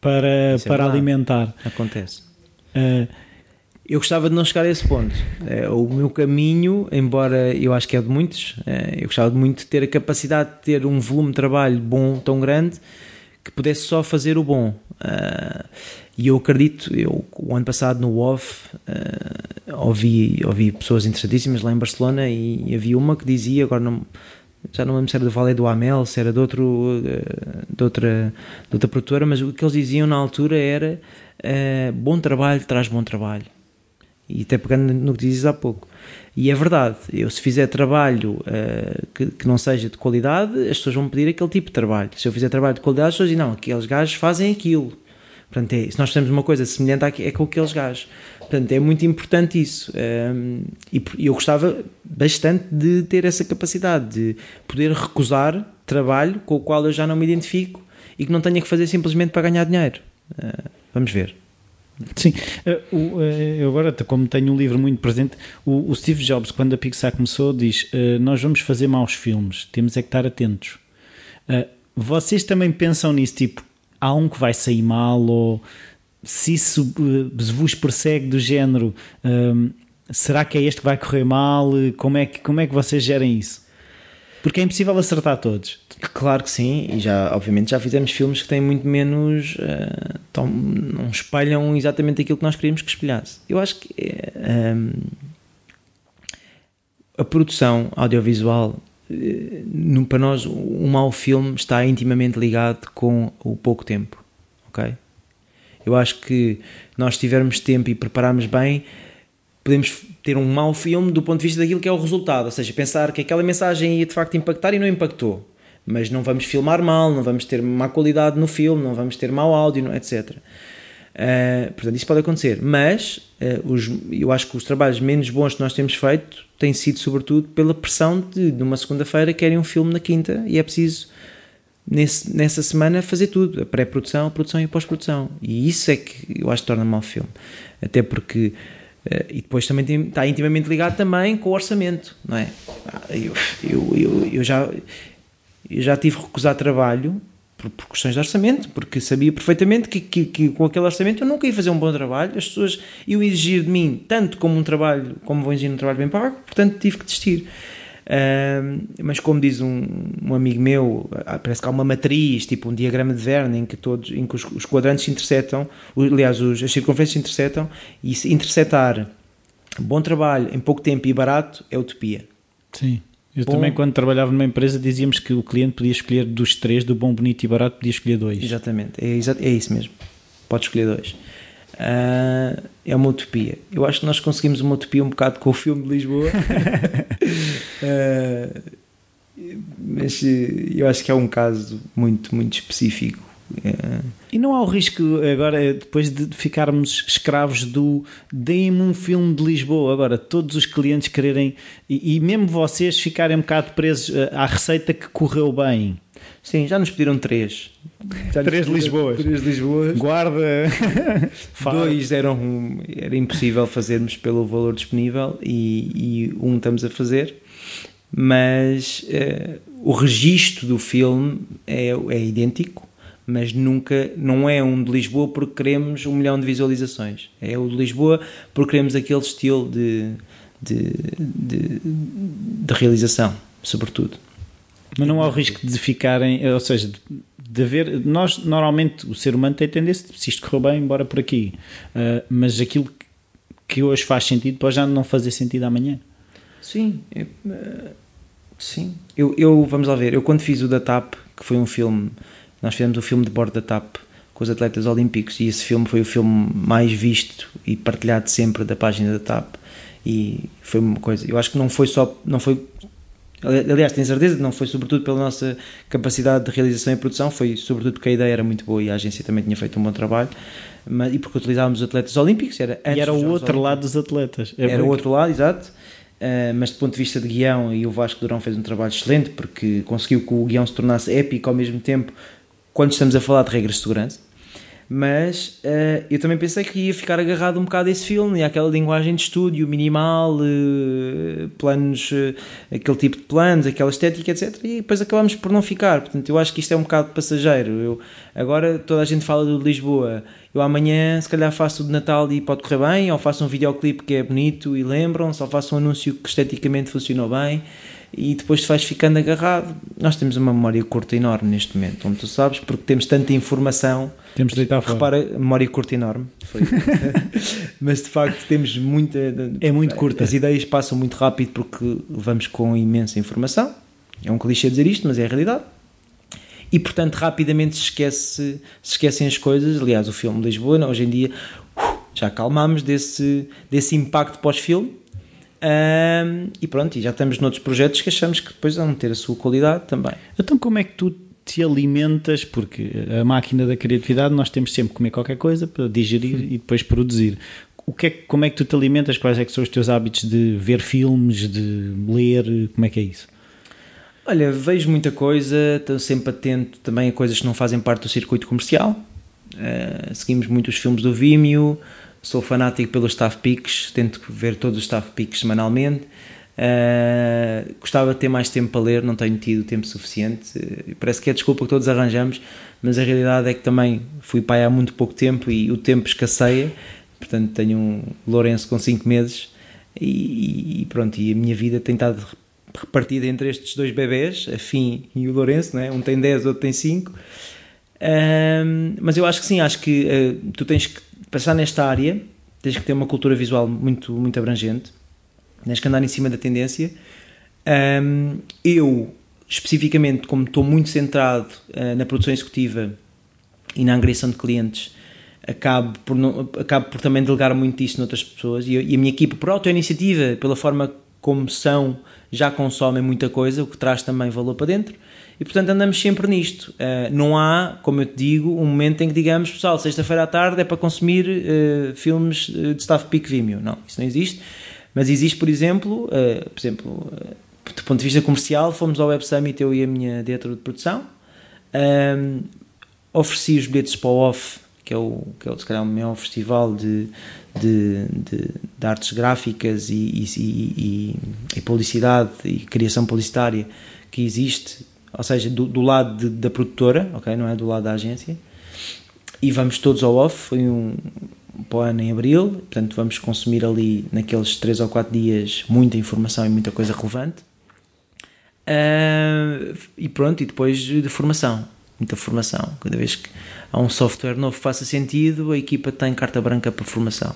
para, é para alimentar. Acontece. Uh, eu gostava de não chegar a esse ponto. Uh, o meu caminho, embora eu acho que é de muitos, uh, eu gostava de muito ter a capacidade de ter um volume de trabalho bom, tão grande, que pudesse só fazer o bom. Uh, e eu acredito, eu o ano passado no OFF ouvi, ouvi pessoas interessantíssimas lá em Barcelona e, e, havia uma que dizia, agora não, já não lembro se era do Valé do Amel, se era de, outro, uh, de, outra, de outra produtora, mas o que eles diziam na altura era bom trabalho traz bom trabalho. E até pegando no que dizes há pouco. E é verdade, eu se fizer trabalho uh, que, que, não seja de qualidade, as pessoas vão pedir aquele tipo de trabalho. Se eu fizer trabalho de qualidade, as pessoas dizem, não, aqueles gajos fazem aquilo. Portanto, é, se nós fizermos uma coisa semelhante é com aqueles gajos. Portanto, é muito importante isso. Um, ehm, e eu gostava bastante de ter essa capacidade de poder recusar trabalho com o qual eu já não me identifico e que não tenha que fazer simplesmente para ganhar dinheiro. Uh, vamos ver. Sim, eh, eh, eu agora, como tenho um livro muito presente, o Steve Jobs, quando a Pixar começou, diz: eh, Nós vamos fazer maus filmes, temos é que estar atentos. Vocês também pensam nisso? Tipo, há um que vai sair mal, ou se isso vos persegue do género, será que é este que vai correr mal? Como é que, como é que vocês gerem isso? Porque é impossível acertar todos. Claro que sim, e já, obviamente, já fizemos filmes que têm muito menos. Uh, tão, não espelham exatamente aquilo que nós queríamos que espelhasse. Eu acho que eh, a produção audiovisual, para nós, um mau filme está intimamente ligado com o pouco tempo, ok? Eu acho que nós tivermos tempo e prepararmos bem, podemos ter um mau filme do ponto de vista daquilo que é o resultado, ou seja, pensar que aquela mensagem ia de facto impactar e não impactou. Mas não vamos filmar mal, não vamos ter má qualidade no filme, não vamos ter mau áudio, etc. Uh, portanto, isso pode acontecer, mas uh, os, eu acho que os trabalhos menos bons que nós temos feito têm sido, sobretudo, pela pressão de, numa segunda-feira, querem um filme na quinta e é preciso, nesse, nessa semana, fazer tudo: a pré-produção, a produção e a pós-produção. E isso é que eu acho que torna mal o filme. Até porque. Uh, e depois também tem, está intimamente ligado também com o orçamento, não é? Ah, eu, eu, eu, eu já, eu já tive que recusar trabalho por, por, questões de orçamento, porque sabia perfeitamente que, que, que, com aquele orçamento eu nunca ia fazer um bom trabalho, as pessoas iam exigir de mim tanto como um trabalho, como vão exigir um trabalho bem pago, portanto tive que desistir. Uh, mas como diz um, um, amigo meu, parece que há uma matriz, tipo um diagrama de Verne, em que, todos, em que os, os quadrantes se interceptam, aliás, os, as circunferências se interceptam, e se interceptar bom trabalho em pouco tempo e barato é utopia. Sim. Eu bom, também, quando trabalhava numa empresa, dizíamos que o cliente podia escolher dos três, do bom, bonito e barato, podia escolher dois. Exatamente, é, é isso mesmo. Pode escolher dois. Uh, é uma utopia. Eu acho que nós conseguimos uma utopia um bocado com o filme de Lisboa. uh, mas eu acho que é um caso muito, muito específico é. E não há o risco agora, depois de ficarmos escravos do deem-me um filme de Lisboa, agora todos os clientes quererem e, e, mesmo vocês ficarem um bocado presos eh, à receita que correu bem. Sim, já nos pediram três. Já três Lisboas. Três Lisboas. Guarda. Dois eram era impossível fazermos pelo valor disponível e, e um estamos a fazer, mas uh, o registro do filme é, é idêntico mas nunca, não é um de Lisboa porque queremos um milhão de visualizações. É o de Lisboa porque queremos aquele estilo de, de, de, de realização, sobretudo. Mas não há o risco de ficarem, ou seja, de haver. Nós, normalmente, o ser humano tem tendência, se isto correu bem, embora por aqui. Uh, mas aquilo que hoje faz sentido pode já não fazer sentido amanhã. Sim, é, uh, sim. Eu, eu, vamos lá ver, eu quando fiz o da TAP, que foi um filme nós fizemos o filme de bordo da TAP com os atletas olímpicos e esse filme foi o filme mais visto e partilhado sempre da página da TAP. E foi uma coisa, eu acho que não foi só, não foi aliás tenho certeza que não foi sobretudo pela nossa capacidade de realização e produção, foi sobretudo porque a ideia era muito boa e a agência também tinha feito um bom trabalho mas, e porque utilizávamos os atletas olímpicos era e era o outro lado dos atletas é era o outro lado, exato. Uh, mas do ponto de vista de guião, e o Vasco Durão fez um trabalho excelente porque conseguiu que o guião se tornasse épico ao mesmo tempo quando estamos a falar de regras de segurança. Mas uh, eu também pensei que ia ficar agarrado um bocado a esse filme e àquela linguagem de estúdio minimal, uh, planos, uh, aquele tipo de planos, aquela estética, etc. E depois acabamos por não ficar. Portanto, eu acho que isto é um bocado passageiro. Eu, agora toda a gente fala do Lisboa. Eu amanhã, se calhar, faço o de Natal e pode correr bem, ou faço um videoclipe que é bonito e lembram-se, ou faço um anúncio que esteticamente funcionou bem e depois te vais ficando agarrado. Nós temos uma memória curta enorme neste momento, como tu sabes, porque temos tanta informação. Temos de deitar fora. Repara, memória curta enorme. Mas de facto temos muita. É muito curta. As ideias passam muito rápido porque levamos com imensa informação. É um clichê dizer isto, mas é a realidade. E portanto, rapidamente se, esquece, se esquecem as coisas. Aliás, o filme de Lisboa, hoje em dia, uh, já acalmámos desse, desse impacto pós-filme um, e pronto, e já estamos noutros projetos que achamos que depois vão ter a sua qualidade também. Então, como é que tu te alimentas? Porque a máquina da criatividade nós temos sempre que comer qualquer coisa para digerir e depois produzir. O que é, como é que tu te alimentas? Quais é que são os teus hábitos de ver filmes, de ler? Como é que é isso? Olha, vejo muita coisa, estou sempre atento também a coisas que não fazem parte do circuito comercial. Uh, seguimos muito os filmes do Vimeo, sou fanático pelos staff picks, tento ver todos os staff picks semanalmente. Uh, gostava de ter mais tempo para ler, não tenho tido tempo suficiente. Uh, parece que é desculpa que todos arranjamos, mas a realidade é que também fui pai há muito pouco tempo e o tempo escasseia. Portanto, tenho um Lourenço com 5 meses e, e, pronto. E a minha vida tem estado repartida entre estes dois bebés, a Fim e o Lourenço, é? um tem 10, outro tem 5. Uh, mas eu acho que sim, acho que uh, tu tens que passar nesta área, tens que ter uma cultura visual muito, muito abrangente, tens que andar em cima da tendência. Um, eu, especificamente, como estou muito centrado uh, na produção executiva e na angriação de clientes, acabo por, não, acabo por também delegar muito isso noutras pessoas e, e a minha equipa, por auto-iniciativa, pela forma como são, já consomem muita coisa, o que traz também valor para dentro. e portanto andamos sempre nisto. Uh, não há, como eu te digo, um momento em que digamos, pessoal, sexta-feira à tarde é para consumir uh, filmes de Staff Peak Vimeo. Não, isso não existe. Mas existe, por exemplo, uh, por exemplo, do ponto de vista comercial, fomos ao Web Summit, eu e a minha diretora de produção, um, ofereci os bilhetes para o OFF, que é o, que é o, se calhar, o maior festival de, de, de, de artes gráficas e, e, e, e, publicidade e criação publicitária que existe, ou seja, do, do lado de, da produtora, ok, não é do lado da agência, e vamos todos ao off, foi um, para ano em abril, portanto vamos consumir ali naqueles 3 ou 4 dias muita informação e muita coisa relevante. Uh, e pronto, e depois de formação, muita formação. Cada vez que há um software novo que faça sentido, a equipa tem carta branca para formação.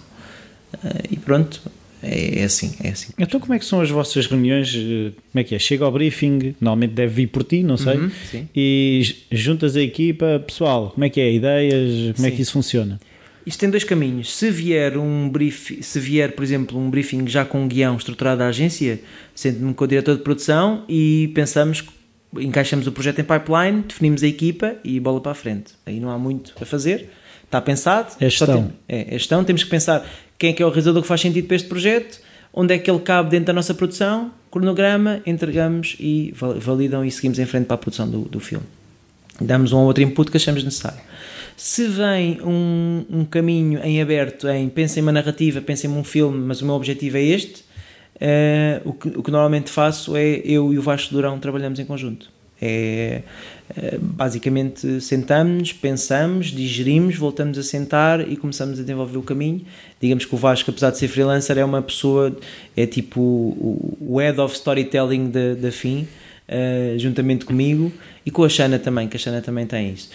Uh, e pronto, é, é, assim, é assim. Então como é que são as vossas reuniões? Como é que é? Chega ao briefing, normalmente deve vir por ti, não sei, uhum, e juntas a equipa, pessoal, como é que é? Ideias, como sim. é que isso funciona? Isto tem dois caminhos. Se vier um brief, se vier, por exemplo, um briefing já com um guião estruturado da agência, sento-me com o diretor de produção e pensamos, encaixamos o projeto em pipeline, definimos a equipa e bola para a frente. Aí não há muito a fazer. Está pensado. É gestão. Tem, é, é gestão. Temos que pensar quem é que é o realizador que faz sentido para este projeto, onde é que ele cabe dentro da nossa produção, cronograma, entregamos e validam e seguimos em frente para a produção do, do filme. Damos um ou outro input que achamos necessário. Se vem um, um caminho em aberto em pensem uma narrativa, pensem um filme, mas o meu objetivo é este, uh, o, que, o que normalmente faço é eu e o Vasco Durão trabalhamos em conjunto. É, uh, basicamente sentamos, pensamos, digerimos, voltamos a sentar e começamos a desenvolver o caminho. Digamos que o Vasco, apesar de ser freelancer, é uma pessoa, é tipo o, head of storytelling da, da FIM, uh, juntamente comigo e com a Xana também, que a Xana também tem isso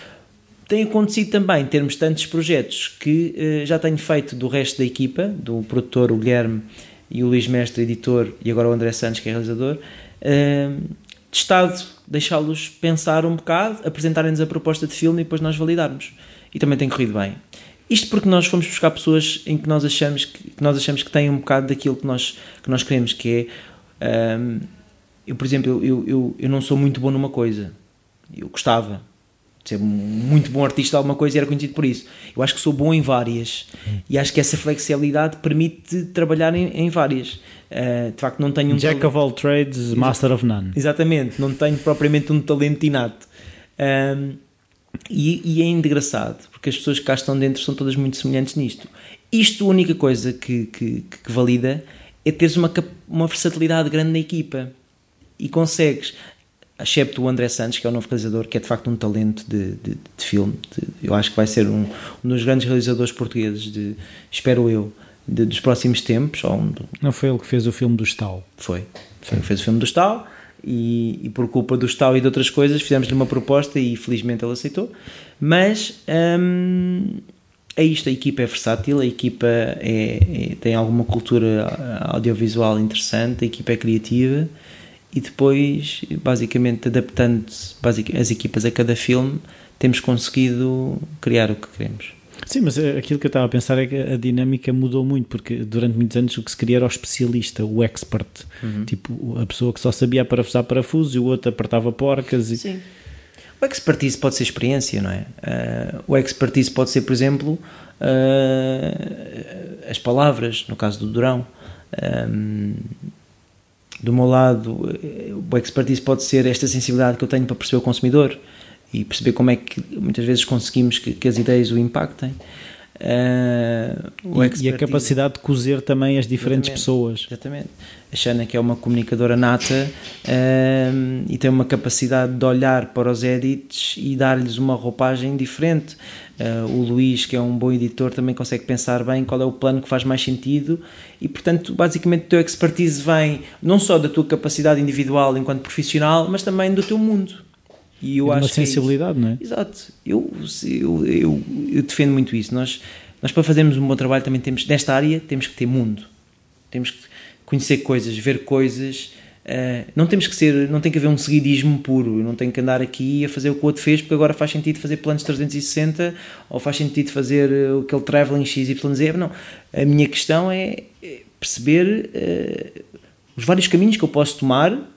tem acontecido também termos tantos projetos que uh, já tenho feito do resto da equipa, do produtor, o Guilherme e o Luís Mestre, editor, e agora o André Santos, que é realizador, de estado deixá-los pensar um bocado, apresentarem-nos a proposta de filme e depois nós validarmos. E também tem corrido bem. Isto porque nós fomos buscar pessoas em que nós achamos que, que nós achamos que têm um bocado daquilo que nós, que nós queremos, que é. Um, eh, eu, por exemplo, eu, eu, eu não sou muito bom numa coisa. Eu gostava, ser muito bom artista de alguma coisa e era conhecido por isso. Eu acho que sou bom em várias e acho que essa flexibilidade permite trabalhar em, em várias. Uh, de facto, não tenho um Jack of all trades, master of none. Exatamente, não tenho propriamente um talento inato. Um, e, e, é engraçado, porque as pessoas que cá estão dentro são todas muito semelhantes nisto. Isto, a única coisa que, que, que valida é teres uma, uma versatilidade grande na equipa e consegues excepto o André Santos, que é o novo realizador, que é de facto um talento de, de, de filme. De, eu acho que vai ser um, um, dos grandes realizadores portugueses, de, espero eu, dos próximos tempos. Um, Não foi ele que fez o filme do Stal? Foi. Foi ele que fez o filme do Stal. E, e, por culpa do Stal e de outras coisas fizemos-lhe uma proposta e felizmente ele aceitou. Mas hum, é isto: a equipa é versátil, a equipa é, é, tem alguma cultura audiovisual interessante, a equipa é criativa e depois, basicamente, adaptando as equipas a cada filme, temos conseguido criar o que queremos. Sim, mas eh, aquilo que eu estava a pensar é que a dinâmica mudou muito, porque durante muitos anos o que se queria era o especialista, o expert, uhum. tipo a pessoa que só sabia parafusar parafusos e o outro apertava porcas. E... Sim. O expertise pode ser experiência, não é? Uh, o expertise pode ser, por exemplo, uh, as palavras, no caso do Durão. Um, do meu lado, eh, o expertise pode ser esta sensibilidade que eu tenho para perceber o consumidor e perceber como é que muitas vezes conseguimos que, que as ideias o impactem. Uh, e, e, a capacidade de cozer também as diferentes exatamente, pessoas. Exatamente. A Xana, que é uma comunicadora nata uh, e tem uma capacidade de olhar para os edits e dar-lhes uma roupagem diferente. Uh, o Luís, que é um bom editor, também consegue pensar bem qual é o plano que faz mais sentido e, portanto, basicamente o teu expertise vem não só da tua capacidade individual enquanto profissional, mas também do teu mundo. E eu acho uma é sensibilidade, é não é? Exato. Eu, eu, eu, eu, defendo muito isso. Nós, nós, para fazermos um bom trabalho, também temos, nesta área, temos que ter mundo. Temos que conhecer coisas, ver coisas. Uh, não temos que ser, não tem que haver um seguidismo puro. Eu não tenho que andar aqui a fazer o que o outro fez porque agora faz sentido fazer planos 360 ou faz sentido fazer aquele traveling XYZ. Não. A minha questão é perceber uh, os vários caminhos que eu posso tomar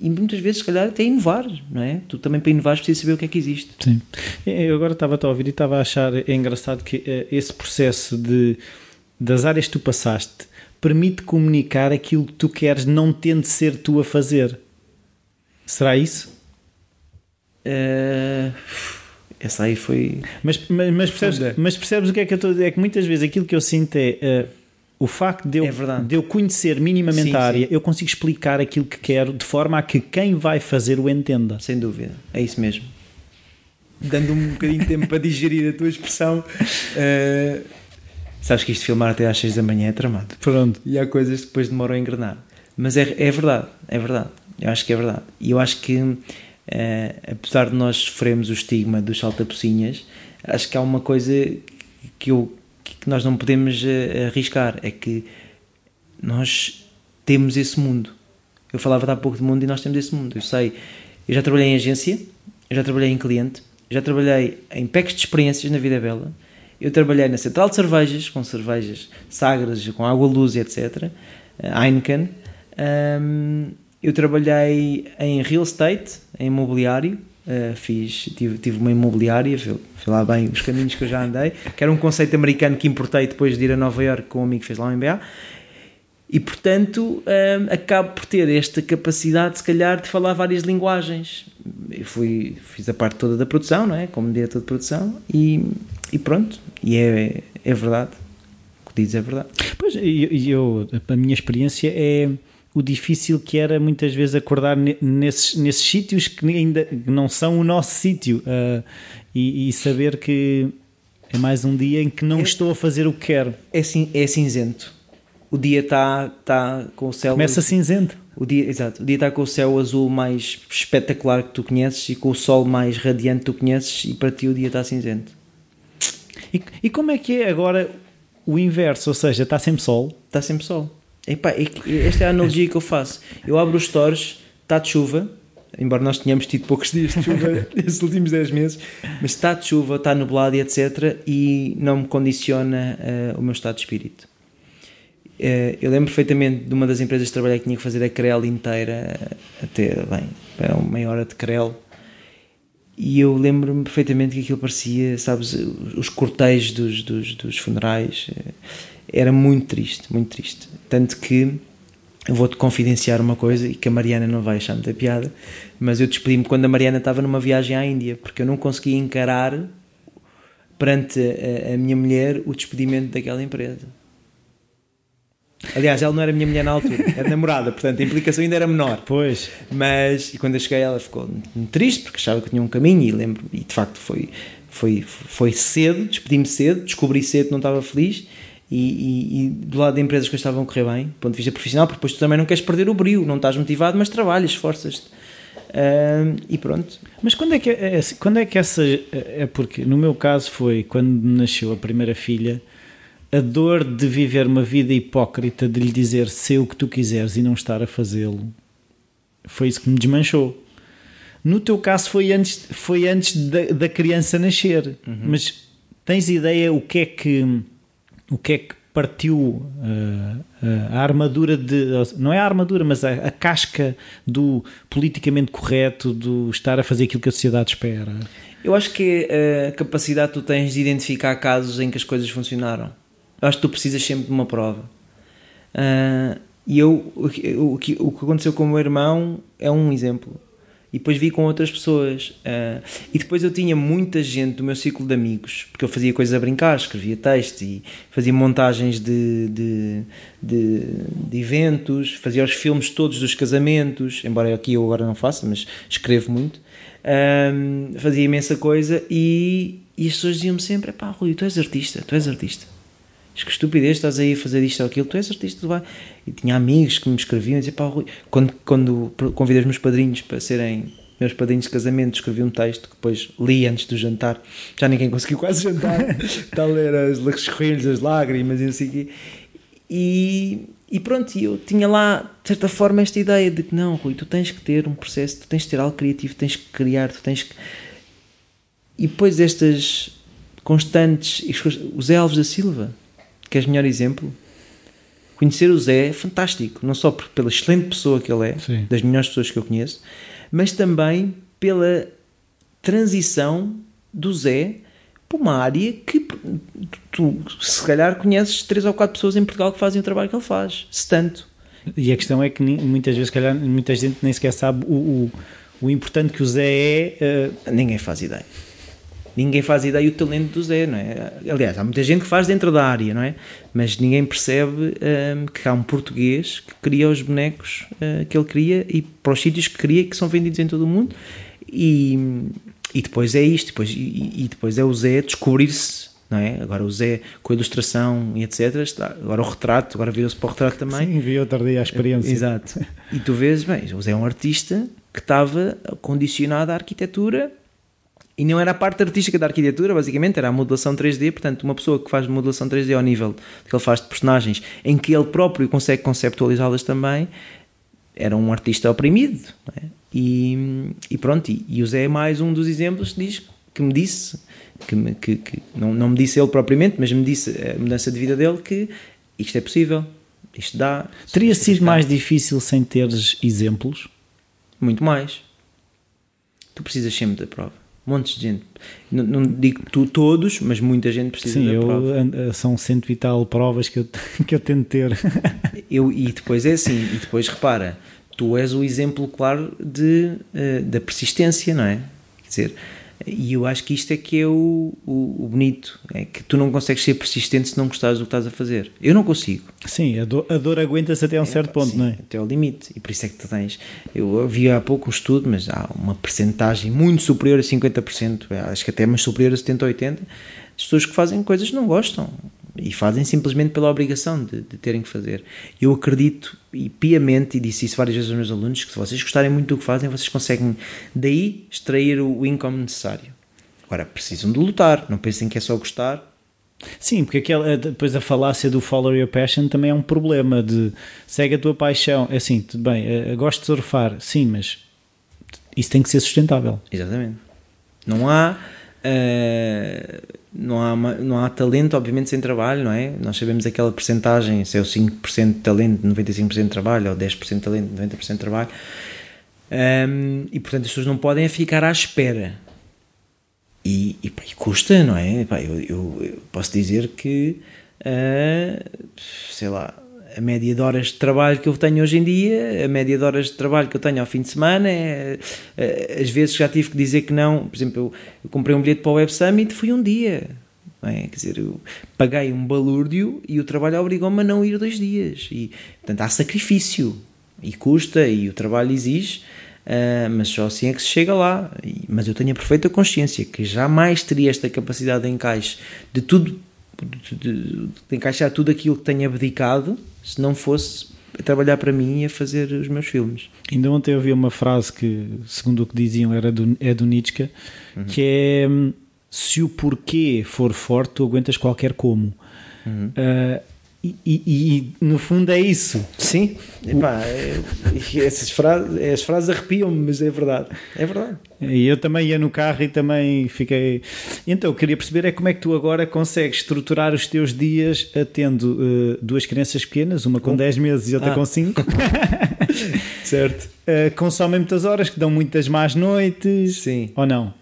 e muitas vezes, se calhar, até inovar, não é? Tu também para inovar precisas saber o que é que existe. Sim. Eu agora estava a ouvir e estava a achar engraçado que uh, esse processo de, das áreas que tu passaste permite comunicar aquilo que tu queres, não tendo de ser tu a fazer. Será isso? Uh, essa aí foi. Mas, mas, mas, percebes, mas percebes o que é que eu estou a dizer? É que muitas vezes aquilo que eu sinto é. Uh, o facto de eu, é de eu conhecer minimamente sim, a área, sim. eu consigo explicar aquilo que quero de forma a que quem vai fazer o entenda. Sem dúvida, é isso mesmo. Dando um bocadinho de tempo para digerir a tua expressão, uh, sabes que isto filmar até às 6 da manhã é tramado. Pronto. E há coisas que depois demoram a engrenar. Mas é, é verdade, é verdade. Eu acho que é verdade. E eu acho que, uh, apesar de nós sofrermos o estigma dos saltapocinhas, acho que há uma coisa que eu que nós não podemos uh, arriscar é que nós temos esse mundo. Eu falava há pouco de mundo e nós temos esse mundo. Eu sei, eu já trabalhei em agência, eu já trabalhei em cliente, já trabalhei em packs de experiências na Vida Bela, eu trabalhei na central de cervejas, com cervejas sagras, com água luz, etc. Heineken. Um, eu trabalhei em real estate, em imobiliário, Uh, fiz, tive, tive uma imobiliária, fui, lá bem os caminhos que eu já andei, que era um conceito americano que importei depois de ir a Nova York com um amigo que fez lá um MBA. E portanto, uh, acabo por ter esta capacidade, se calhar, de falar várias linguagens. Eu fui, fiz a parte toda da produção, não é? Como diretor de produção, e, e pronto. E é, é verdade. O que dizes é verdade. Pois, e eu, eu, a minha experiência é o difícil que era muitas vezes acordar nesses, nesses sítios que ainda não são o nosso sítio uh, e, e, saber que é mais um dia em que não é, estou a fazer o que quero. É, é cinzento. O dia está tá com o céu. Começa cinzento. O dia, exato. O dia está com o céu azul mais espetacular que tu conheces e com o sol mais radiante que tu conheces e para ti o dia está cinzento. E, e como é que é agora o inverso? Ou seja, está sempre sol? Está sempre sol Epá, esta é a analogia que eu faço. Eu abro os stores, está de chuva, embora nós tenhamos tido poucos dias de chuva nesses últimos 10 meses, mas está de chuva, está nublado e etc. e não me condiciona uh, o meu estado de espírito. Uh, eu lembro perfeitamente de uma das empresas que trabalhei que tinha que fazer a crel inteira, até, bem, uma meia hora de crel, e eu lembro-me perfeitamente que aquilo parecia, sabes, os cortejos dos, dos, dos funerais. Uh, era muito triste, muito triste. Tanto que vou-te confidenciar uma coisa e que a Mariana não vai achar muita piada, mas eu despedi-me quando a Mariana estava numa viagem à Índia, porque eu não conseguia encarar perante a, a minha mulher o despedimento daquela empresa. Aliás, ela não era minha mulher na altura, era namorada, portanto a implicação ainda era menor. Pois. Mas, e quando eu cheguei, ela ficou triste porque achava que tinha um caminho e lembro, e de facto foi, foi, foi cedo, despedi-me cedo, descobri cedo que não estava feliz e, e, e, do lado de empresas que estavam a correr bem, do ponto de vista profissional, porque depois tu também não queres perder o brilho, não estás motivado, mas trabalhas, esforças-te. Uh, e pronto. Mas quando é que é, é, quando é que essa é porque no meu caso foi quando nasceu a primeira filha, a dor de viver uma vida hipócrita de lhe dizer sei o que tu quiseres e não estar a fazê-lo. Foi isso que me desmanchou. No teu caso foi antes, foi antes da, da criança nascer, uhum. mas tens ideia o que é que o que é que partiu uh, uh, a armadura de. Não é a armadura, mas a, a, casca do politicamente correto, do estar a fazer aquilo que a sociedade espera? Eu acho que é a capacidade que tu tens de identificar casos em que as coisas funcionaram. Eu acho que tu precisas sempre de uma prova. Uh, e eu, o, o, o que aconteceu com o meu irmão é um exemplo e depois vi com outras pessoas. Uh, e depois eu tinha muita gente do meu ciclo de amigos, porque eu fazia coisas a brincar, escrevia texto e fazia montagens de, de, de, de eventos, fazia os filmes todos dos casamentos, embora aqui eu agora não faça, mas escrevo muito. Uh, fazia imensa coisa e, e as pessoas diziam-me sempre: pá, Rui, tu és artista, tu és artista. Diz que estupidez, estás aí a fazer isto ou aquilo, tu és artista, tu vai. E tinha amigos que me escreviam e diziam, pá, Rui, quando, quando convidei os meus padrinhos para serem meus padrinhos de casamento, escrevi um texto que depois li antes do jantar, já ninguém conseguiu quase jantar, está a ler as, sorrilhos, as lágrimas e não sei o quê. E, e pronto, eu tinha lá, de certa forma, esta ideia de que não, Rui, tu tens que ter um processo, tu tens que ter algo criativo, tens que criar, tu tens que. E depois estas constantes. Os Elvos da Silva, Queres melhor exemplo? conhecer o Zé é fantástico, não só pela excelente pessoa que ele é, Sim. das melhores pessoas que eu conheço, mas também pela transição do Zé para uma área que tu, se calhar conheces três ou quatro pessoas em Portugal que fazem o trabalho que ele faz, se tanto. E a questão é que muitas vezes, calhar, muita gente nem sequer sabe o, o, o importante que o Zé é. Uh... Ninguém faz ideia. Ninguém faz ideia do talento do Zé, não é? Aliás, há muita gente que faz dentro da área, não é? Mas ninguém percebe um, que há um português que cria os bonecos uh, que ele cria e para os sítios que cria que são vendidos em todo o mundo. E, e depois é isto, depois, e, e depois é o Zé descobrir-se não é? Agora o Zé com a ilustração e etc. Está, agora o retrato, agora virou-se para o retrato também. Sim, vi outro dia a experiência. Exato. E tu vês, bem, o Zé é um artista que estava condicionado à arquitetura e não era a parte artística da arquitetura, basicamente, era a modelação 3D. Portanto, uma pessoa que faz modelação 3D ao nível que ele faz de personagens, em que ele próprio consegue conceptualizá-las também, era um artista oprimido. É? E, e, pronto, e, e o Zé é mais um dos exemplos que, diz, que me disse que, me, que, que não, não me disse ele propriamente, mas me disse a mudança de vida dele que isto é possível, isto dá. Teria sido mais difícil sem teres exemplos? Muito mais. Tu precisas sempre da prova. Montes de gente. Não, não digo tu todos, mas muita gente precisa Sim, da eu, prova. são cento e tal provas que eu, que eu tento ter. eu, e depois é assim, e depois repara, tu és o exemplo claro de, uh, da persistência, não é? Quer dizer, e eu acho que isto é que é o, o, o, bonito, é que tu não consegues ser persistente se não gostares do que estás a fazer. Eu não consigo. Sim, a dor, a dor aguenta-se até um é, certo ponto, sim, não é? Até ao limite. E por isso é que tu tens. Eu vi há pouco um estudo, mas há uma percentagem muito superior a 50%, acho que até mais superior a 70% ou 80%, de pessoas que fazem coisas que não gostam e fazem simplesmente pela obrigação de, de, terem que fazer. Eu acredito e piamente, e disse isso várias vezes aos meus alunos, que se vocês gostarem muito do que fazem, vocês conseguem daí extrair o income necessário. Agora, precisam de lutar, não pensem que é só gostar. Sim, porque aquela, depois a falácia do follow your passion também é um problema de segue a tua paixão. É assim, tudo bem, eu gosto de surfar, sim, mas isso tem que ser sustentável. Exatamente. Não há Uh, não, há, não há talento, obviamente, sem trabalho, não é? Nós sabemos aquela percentagem, se é o 5% de talento, 95% de trabalho, ou 10% de talento, 90% de trabalho. Um, e, portanto, as pessoas não podem ficar à espera. E, e, pá, e custa, não é? Pá, eu, eu, eu, posso dizer que, uh, sei lá, a média de horas de trabalho que eu tenho hoje em dia, a média de horas de trabalho que eu tenho ao fim de semana, é, é, às vezes já tive que dizer que não. Por exemplo, eu, eu comprei um bilhete para o Web Summit, foi um dia. É? Quer dizer, eu paguei um balúrdio e o trabalho obrigou-me a não ir dois dias. E, portanto, há sacrifício e custa e o trabalho exige. Uh, mas só assim é que se chega lá. E, mas eu tenho a perfeita consciência que jamais teria esta capacidade de encaixe de tudo, de, de, encaixar tudo aquilo que tenho abdicado se não fosse a trabalhar para mim e a fazer os meus filmes. Ainda ontem eu vi uma frase que, segundo o que diziam, era do, é do Nietzsche, uhum. que é se o porquê for forte, tu aguentas qualquer como. Uhum. Uh, e, e, e, no fundo é isso. Sim, Epá, é, essas frases, as frases arrepiam-me, mas é verdade. É verdade. E eu também ia no carro e também fiquei. Então, eu queria perceber é como é que tu agora consegues estruturar os teus dias tendo uh, duas crianças pequenas, uma com, com 10 meses e outra ah. com 5. certo. Uh, consomem muitas horas, que dão muitas más noites. Sim. Ou não?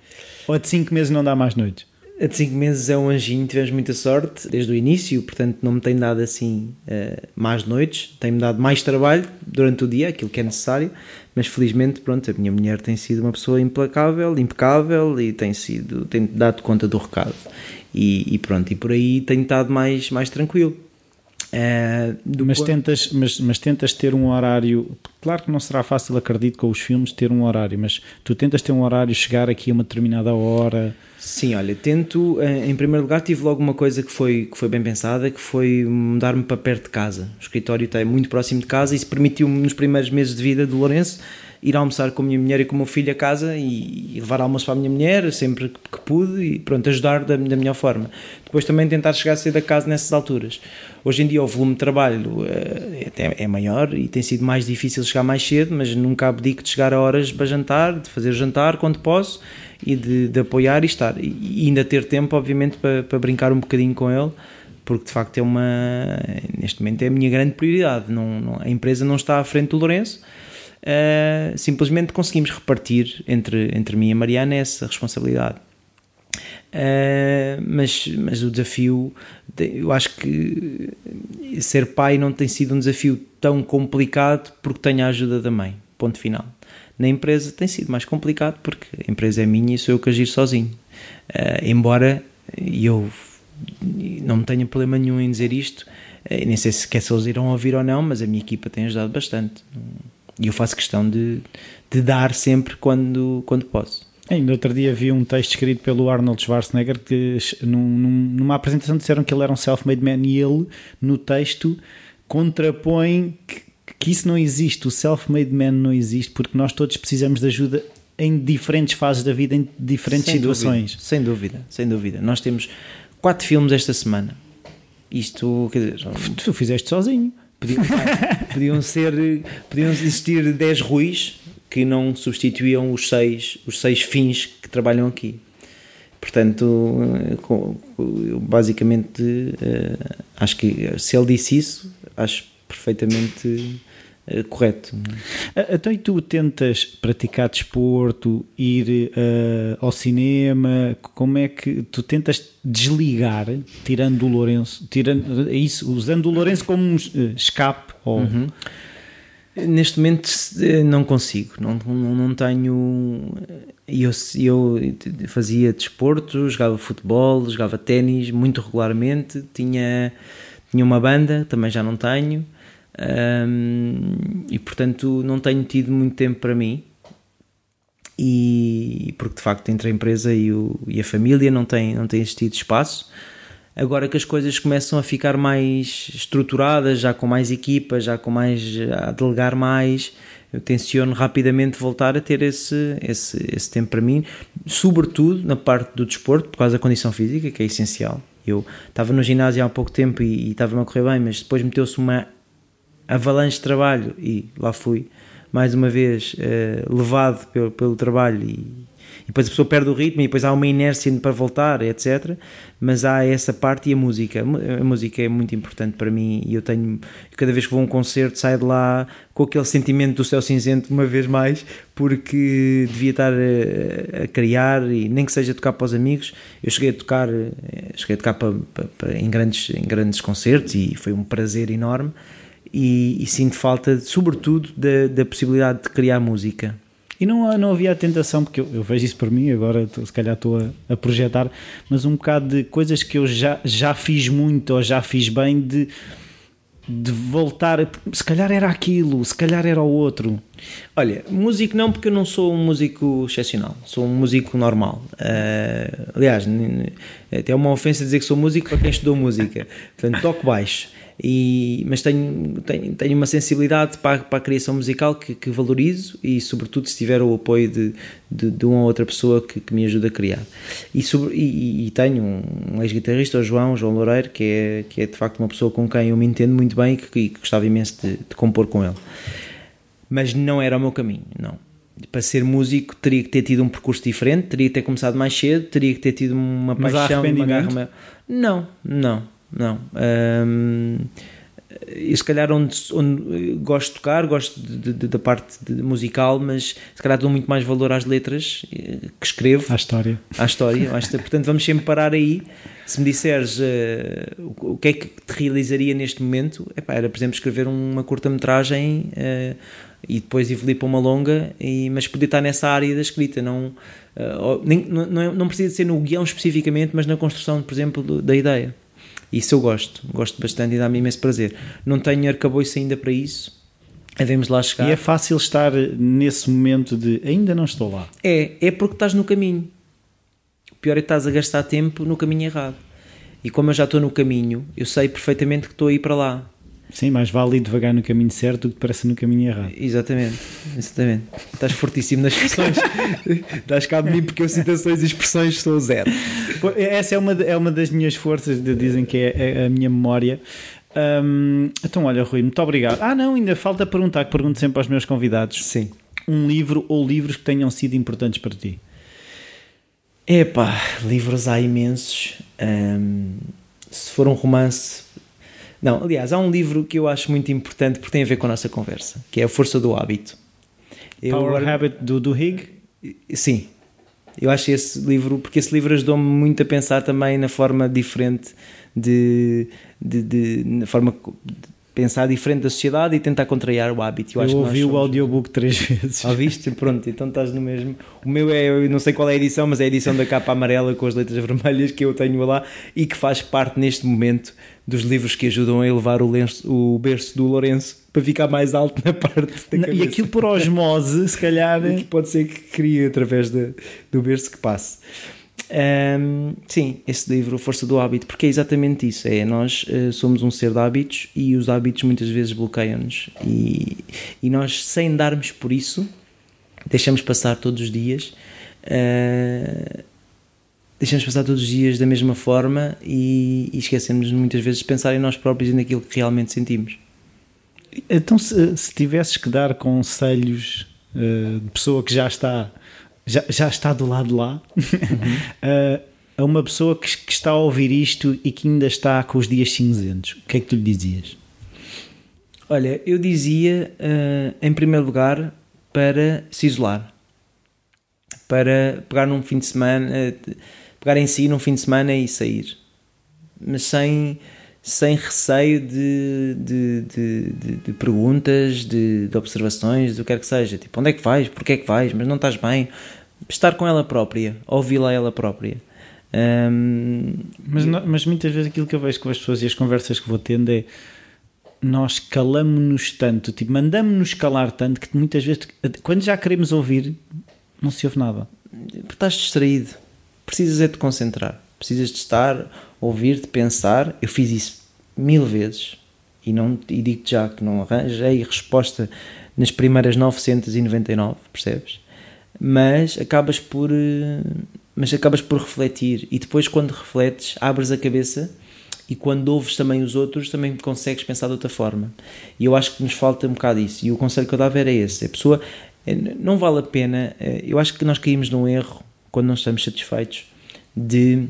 Ou de 5 meses não dá mais noites? A de 5 meses é um anjinho, tivemos muita sorte desde o início, portanto não me tem dado assim uh, mais noites, tem-me dado mais trabalho durante o dia, aquilo que é necessário, mas felizmente, pronto, a minha mulher tem sido uma pessoa implacável, impecável e tem sido, tem dado conta do recado. E, e pronto, e por aí tenho estado mais, mais tranquilo. Uh, mas, tentas, mas, mas tentas ter um horário. Claro que não será fácil, acredito, com os filmes ter um horário, mas tu tentas ter um horário, chegar aqui a uma determinada hora. Sim, olha, tento. Eh, em primeiro lugar, tive logo uma coisa que foi, que foi bem pensada, que foi mudar-me para perto de casa. O escritório está muito próximo de casa e isso permitiu-me, nos primeiros meses de vida de Lourenço, ir almoçar com a minha mulher e com o meu filho a casa e, levar almoço para a minha mulher sempre que, pude e pronto, ajudar da, da melhor forma. Depois também tentar chegar a sair da casa nessas alturas. Hoje em dia o volume de trabalho uh, é, é maior e tem sido mais difícil chegar mais cedo, mas nunca abdico de chegar a horas para jantar, de fazer jantar quando posso e de, de apoiar e estar. E, ainda ter tempo, obviamente, para, para brincar um bocadinho com ele porque de facto é uma, neste momento é a minha grande prioridade. Não, não a empresa não está à frente do Lourenço, uh, simplesmente conseguimos repartir entre, entre mim e a Mariana essa responsabilidade. Uh, mas, mas o desafio, eu acho que ser pai não tem sido um desafio tão complicado porque tenho a ajuda da mãe. Ponto final. Na empresa tem sido mais complicado porque a empresa é minha e sou eu que agir sozinho. Uh, embora eu não tenha problema nenhum em dizer isto, uh, nem sei se, quer se eles irão ouvir ou não, mas a minha equipa tem ajudado bastante. E eu faço questão de, de dar sempre quando, quando posso. Ainda outro dia vi um texto escrito pelo Arnold Schwarzenegger que num, numa apresentação disseram que ele era um self-made man e ele no texto contrapõe que, que isso não existe, o self-made man não existe porque nós todos precisamos de ajuda em diferentes fases da vida, em diferentes sem situações. Dúvida, sem dúvida, sem dúvida. Nós temos quatro filmes esta semana. Isto, quer dizer, tu fizeste sozinho. Podiam, podiam ser, podiam existir 10 ruins que não substituíam os seis, os seis fins que trabalham aqui. Portanto, basicamente, eh, acho que se ele disse isso, acho perfeitamente eh, correto. Então, e tu tentas praticar desporto, ir uh, ao cinema? Como é que tu tentas desligar, tirando o Lourenço, tirando isso, usando o Lourenço como um escape? Ou... Uhum. Neste momento não consigo, não, não, não tenho. Eu, eu fazia desporto, jogava futebol, jogava ténis muito regularmente, tinha, tinha uma banda, também já não tenho, e portanto não tenho tido muito tempo para mim. E porque de facto entre a empresa e, o, e a família não tem, não tem existido espaço agora que as coisas começam a ficar mais estruturadas, já com mais equipas, já com mais a delegar mais, eu tenciono rapidamente voltar a ter esse, esse, esse tempo para mim, sobretudo na parte do desporto, por causa da condição física, que é essencial. Eu estava no ginásio há pouco tempo e, e estava-me a correr bem, mas depois meteu-se uma avalanche de trabalho e lá fui mais uma vez uh, levado pelo, pelo trabalho e e depois a pessoa perde o ritmo e depois há uma inércia para voltar, etc. Mas há essa parte e a música. A música é muito importante para mim e eu tenho, cada vez que vou a um concerto, saio de lá com aquele sentimento do céu cinzento, uma vez mais, porque devia estar a, a criar e nem que seja tocar para os amigos. Eu cheguei a tocar, eh, cheguei a tocar para, para, para, em, grandes, em grandes concertos e foi um prazer enorme. E, e sinto falta, sobretudo, da, da possibilidade de criar música e não, não havia a tentação, porque eu, eu vejo isso por mim, agora se calhar estou a, a, projetar, mas um bocado de coisas que eu já, já fiz muito ou já fiz bem, de, de voltar. Se calhar era aquilo, se calhar era o outro. Olha, músico não, porque eu não sou um músico excepcional, sou um músico normal. Uh, aliás, até é uma ofensa dizer que sou músico para quem estudou música. Portanto, toco baixo. E, mas tenho, tenho, tenho uma sensibilidade para, para a criação musical que, que valorizo e, sobretudo, se tiver o apoio de, de, de uma outra pessoa que, que, me ajuda a criar. E, sobre, e, e tenho um, ex-guitarrista, o João, João Loureiro, que é, que é de facto uma pessoa com quem eu me entendo muito bem e que, que gostava imenso de, de compor com ele. Mas não era o meu caminho, não para ser músico teria que ter tido um percurso diferente, teria que ter começado mais cedo, teria que ter tido uma Mas paixão, uma garra. Não, não, não. Um, e se calhar onde, onde gosto de tocar, gosto de, de, da parte musical, mas se calhar dou muito mais valor às letras eh, que escrevo. À história. À história. portanto, vamos sempre parar aí. Se me disseres uh, o, o, que é que te realizaria neste momento, epá, era, por exemplo, escrever uma curta-metragem uh, e depois evoluir para uma longa, e, mas poder estar nessa área da escrita, não, uh, nem, não, não precisa ser no guião especificamente, mas na construção, por exemplo, do, da ideia. Isso eu gosto, gosto bastante e dá-me imenso prazer. Não tenho arcabouço ainda para isso, devemos lá chegar. E é fácil estar nesse momento de ainda não estou lá. É, é porque estás no caminho. O pior é que estás a gastar tempo no caminho errado. E como eu já estou no caminho, eu sei perfeitamente que estou a ir para lá. Sim, mais vale ir devagar no caminho certo do que parece no caminho errado. Exatamente, exatamente. Estás fortíssimo nas expressões. Estás cá de mim porque eu citações e expressões sou zero. Essa é uma, é uma das minhas forças, dizem que é, é a minha memória. Um, então, olha, Rui, muito obrigado. Ah, não, ainda falta perguntar, que pergunto sempre aos meus convidados. Sim. Um livro ou livros que tenham sido importantes para ti? Epá, livros há imensos. Um, se for um romance. Não, aliás, há um livro que eu acho muito importante porque tem a ver com a nossa conversa, que é A Força do Hábito. Eu, Power Habit do, do Higg? Sim. Eu acho esse livro, porque esse livro ajudou-me muito a pensar também na forma diferente de, de, de na forma pensar diferente da sociedade e tentar contrariar o hábito. Eu, eu ouvi o audiobook três vezes. Ouviste? Pronto, então estás no mesmo. O meu é, eu não sei qual é a edição, mas é a edição da capa amarela com as letras vermelhas que eu tenho lá e que faz parte neste momento dos livros que ajudam a elevar o, lenço, o berço do Lourenço para ficar mais alto na parte da cabeça. E aquilo por osmose, se calhar. pode ser que crie através de, do berço que passe. Um, sim, esse livro, Força do Hábito, porque é exatamente isso: é nós uh, somos um ser de hábitos e os hábitos muitas vezes bloqueiam-nos, e, e nós, sem darmos por isso, deixamos passar todos os dias. Uh, deixamos passar todos os dias da mesma forma e, e esquecemos muitas vezes de pensar em nós próprios e naquilo que realmente sentimos. Então, se, se tivesses que dar conselhos uh, de pessoa que já está já, já está do lado de lá, uhum. uh, a uma pessoa que, que, está a ouvir isto e que ainda está com os dias cinzentos, o que é que tu lhe dizias? Olha, eu dizia, uh, em primeiro lugar, para se isolar, para pegar num fim de semana, pegar em si num fim de semana e sair, mas sem sem receio de, de, de, de perguntas, de, observações, do que quer que seja. Tipo, onde é que vais? Porquê é que vais? Mas não estás bem? Estar com ela própria, ouvi-la ela própria. Um, mas, mas muitas vezes aquilo que eu vejo com as pessoas e as conversas que vou tendo é nós calamos-nos tanto, tipo, mandamos-nos calar tanto que muitas vezes, quando já queremos ouvir, não se ouve nada. Porque estás distraído. Precisas é de concentrar. Precisas de estar, ouvir, de pensar. Eu fiz isso mil vezes e, não, e digo-te já que não arranjei resposta nas primeiras 999, percebes? Mas acabas por eh, mas acabas por refletir e depois quando refletes abres a cabeça e quando ouves também os outros também consegues pensar de outra forma e eu acho que nos falta um bocado isso e o conselho que eu dava era esse a pessoa eh, não vale a pena eh, eu acho que nós caímos num erro quando não estamos satisfeitos de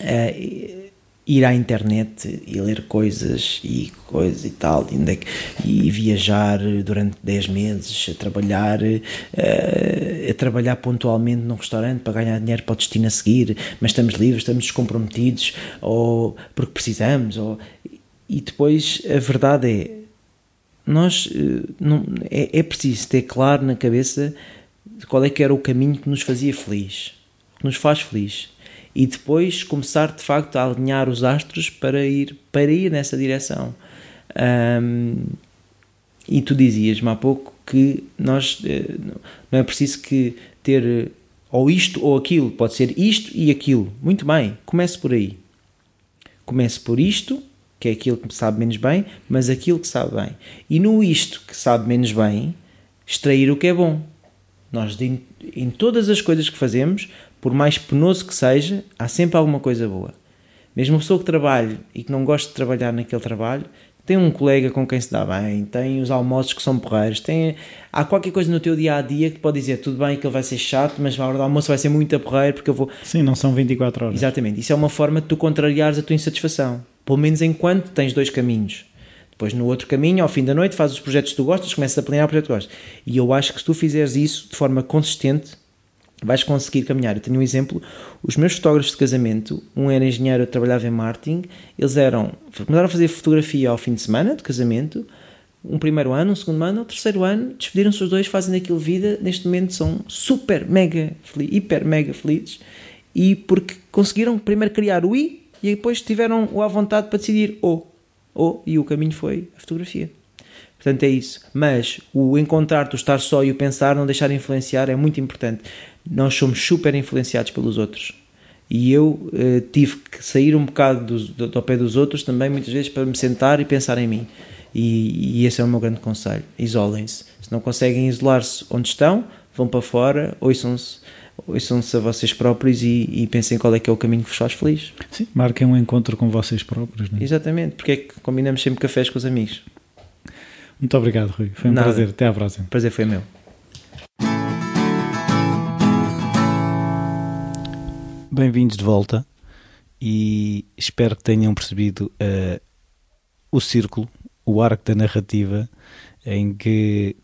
uh, ir à internet e ler coisas e coisas e tal, e, é viajar durante 10 meses, a trabalhar, uh, a trabalhar pontualmente num restaurante para ganhar dinheiro para o destino a seguir, mas estamos livres, estamos descomprometidos, ou porque precisamos, ou, e depois a verdade é, nós uh, não, é, é preciso ter claro na cabeça qual é que era o caminho que nos fazia feliz, que nos faz feliz e depois começar de facto a alinhar os astros para ir, para ir nessa direção. Um, e tu dizias-me há pouco que nós eh, não é preciso que ter ou isto ou aquilo, pode ser isto e aquilo. Muito bem, comece por aí. Comece por isto, que é aquilo que sabe menos bem, mas aquilo que sabe bem. E no isto que sabe menos bem, extrair o que é bom. Nós, em, em todas as coisas que fazemos, por mais penoso que seja, há sempre alguma coisa boa. Mesmo uma pessoa que trabalhe e que não gosta de trabalhar naquele trabalho, tem um colega com quem se dá bem, tem os almoços que são porreiros, tem, há qualquer coisa no teu dia a dia que pode dizer tudo bem que ele vai ser chato, mas a hora do almoço vai ser muito a porreiro porque eu vou. Sim, não são 24 horas. Exatamente, isso é uma forma de tu contrariares a tua insatisfação, pelo menos enquanto tens dois caminhos. Depois, no outro caminho, ao fim da noite, fazes os projetos que tu gostas, começas a planear o projeto que gostas. E eu acho que se tu fizeres isso de forma consistente, vais conseguir caminhar. Eu tenho um exemplo, os meus fotógrafos de casamento, um era engenheiro, eu trabalhava em marketing, eles eram, começaram a fazer fotografia ao fim de semana de casamento, um primeiro ano, um segundo ano, o terceiro ano, despediram-se os dois, fazem daquilo vida, neste momento são super, mega, hiper, mega felizes, e porque conseguiram primeiro criar o I, e depois tiveram a vontade para decidir o, o, e o caminho foi a fotografia. Portanto, é isso. Mas o encontrar-te, o estar só e o pensar, não deixar influenciar é muito importante nós somos super influenciados pelos outros. E eu uh, tive que sair um bocado do, do, do, pé dos outros também, muitas vezes, para me sentar e pensar em mim. E, e esse é o meu grande conselho: isolem-se. Se não conseguem isolar-se onde estão, vão para fora, ouçam-se ouçam-se a vocês próprios e, e, pensem qual é que é o caminho que vos faz feliz. Sim, marquem um encontro com vocês próprios. Não é? Exatamente, porque é que combinamos sempre cafés com os amigos. Muito obrigado, Rui. Foi um Nada. prazer. Até à próxima. prazer foi meu. Bem-vindos de volta. e espero que tenham percebido uh, o círculo, o arco da narrativa em que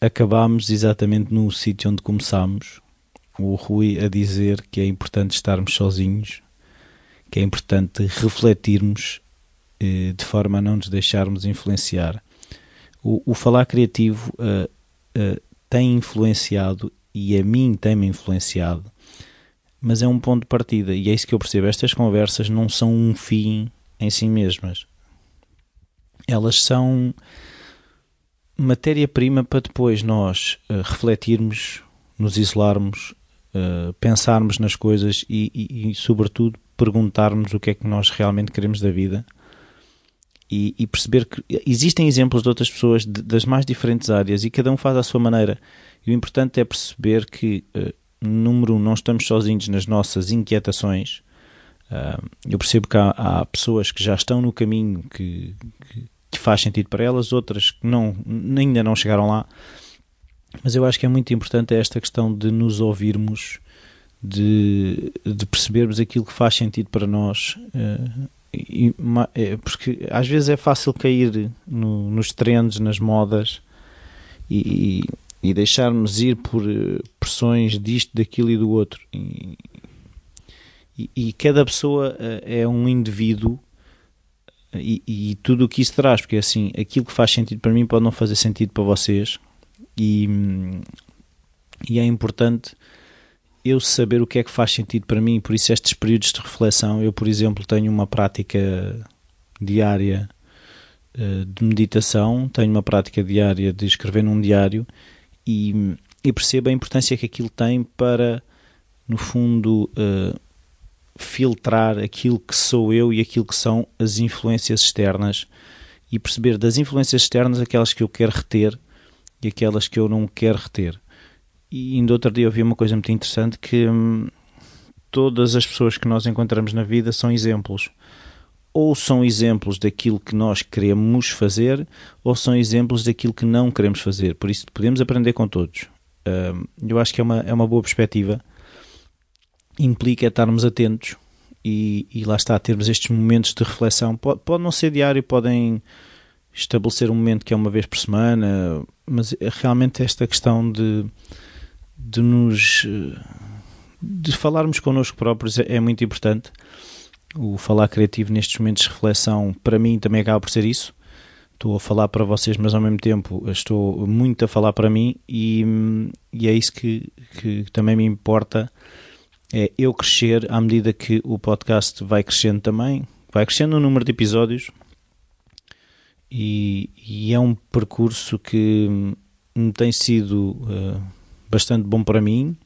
acabámos exatamente no sítio onde começámos. O Rui a dizer que é importante estarmos sozinhos, que é importante refletirmos uh, de forma a não nos deixarmos influenciar. O, o falar criativo uh, tem influenciado e a mim tem-me influenciado mas é um ponto de partida e é isso que eu percebo. Estas conversas não são um fim em si mesmas. Elas são matéria-prima para depois nós uh, refletirmos, nos isolarmos, uh, pensarmos nas coisas e, e, e, sobretudo, perguntarmos o que é que nós realmente queremos da vida e, e perceber que existem exemplos de outras pessoas de, das mais diferentes áreas e cada um faz à sua maneira. E o importante é perceber que uh, número um, não estamos sozinhos nas nossas inquietações. Uh, eu percebo que há, há, pessoas que já estão no caminho que, que, que, faz sentido para elas, outras que não, ainda não chegaram lá. Mas eu acho que é muito importante esta questão de nos ouvirmos, de, de percebermos aquilo que faz sentido para nós. Uh, e, é, porque às vezes é fácil cair no, nos trends, nas modas, e, e deixarmos ir por eh, pressões disto, daquilo e do outro. E, e, e cada pessoa eh, é um indivíduo e, e, tudo o que isso traz, porque assim, aquilo que faz sentido para mim pode não fazer sentido para vocês e, e é importante eu saber o que é que faz sentido para mim, por isso estes períodos de reflexão, eu por exemplo tenho uma prática diária eh, de meditação, tenho uma prática diária de escrever num diário e, e percebo a importância que aquilo tem para, no fundo, uh, filtrar aquilo que sou eu e aquilo que são as influências externas. E perceber das influências externas aquelas que eu quero reter e aquelas que eu não quero reter. E ainda outro dia eu vi uma coisa muito interessante que hum, todas as pessoas que nós encontramos na vida são exemplos ou são exemplos daquilo que nós queremos fazer, ou são exemplos daquilo que não queremos fazer. Por isso, podemos aprender com todos. eu acho que é uma, é uma boa perspectiva. Implica estarmos atentos e, e lá está, termos estes momentos de reflexão. Pode, pode não ser diário, podem estabelecer um momento que é uma vez por semana, mas é realmente esta questão de, de nos de falarmos connosco próprios é, é muito importante o falar criativo nestes momentos de reflexão, para mim, também acaba por ser isso. Estou a falar para vocês, mas ao mesmo tempo estou muito a falar para mim, e, e é isso que, que também me importa. É eu crescer à medida que o podcast vai crescendo também, vai crescendo o número de episódios, e, e é um percurso que me tem sido uh, bastante bom para mim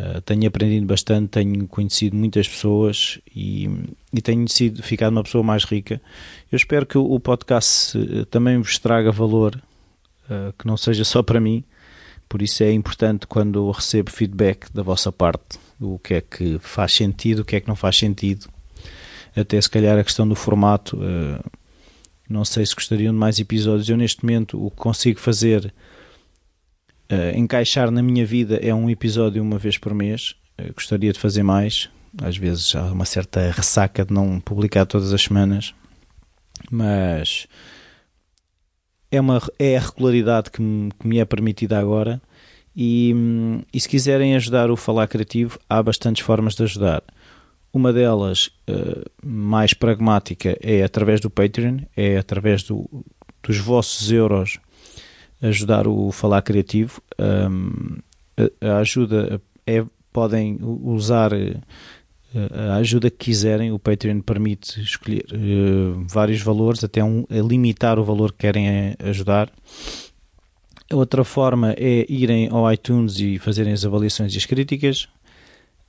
Uh, tenho aprendido bastante, tenho conhecido muitas pessoas e, e, tenho sido, ficado uma pessoa mais rica. Eu espero que o, podcast uh, também vos traga valor, uh, que não seja só para mim. Por isso é importante quando recebo feedback da vossa parte, o que é que faz sentido, o que é que não faz sentido. Até se calhar a questão do formato. Não sei se gostariam de mais episódios. Eu neste momento o que consigo fazer Uh, encaixar na minha vida é um episódio uma vez por mês. Uh, gostaria de fazer mais. Às vezes há uma certa ressaca de não publicar todas as semanas, mas é, uma, é a regularidade que me, que me é permitida agora. E, e, se quiserem ajudar o Falar Criativo, há bastantes formas de ajudar. Uma delas, uh, mais pragmática, é através do Patreon, é através do, dos vossos euros ajudar o Falar Criativo. Um, a, ajuda é, podem usar eh, a ajuda que quiserem. O Patreon permite escolher uh, vários valores, até um, limitar o valor que querem ajudar. Outra forma é irem ao iTunes e fazerem as avaliações e as críticas,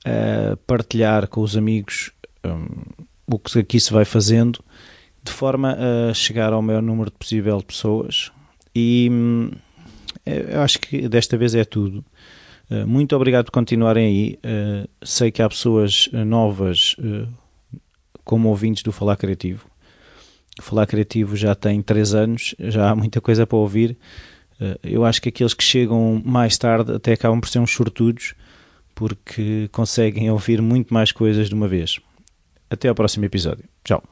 uh, partilhar com os amigos um, o que aqui se vai fazendo, de forma a chegar ao maior número possível de pessoas. E hum, eu acho que desta vez é tudo. Eh, muito obrigado por continuarem aí. Eh, sei que há pessoas eh, novas como ouvintes do Falar Criativo. O Falar Criativo já tem 3 anos, já há muita coisa para ouvir. Eu acho que aqueles que chegam mais tarde até acabam por ser uns sortudos porque conseguem ouvir muito mais coisas de uma vez. Até ao próximo episódio. Tchau.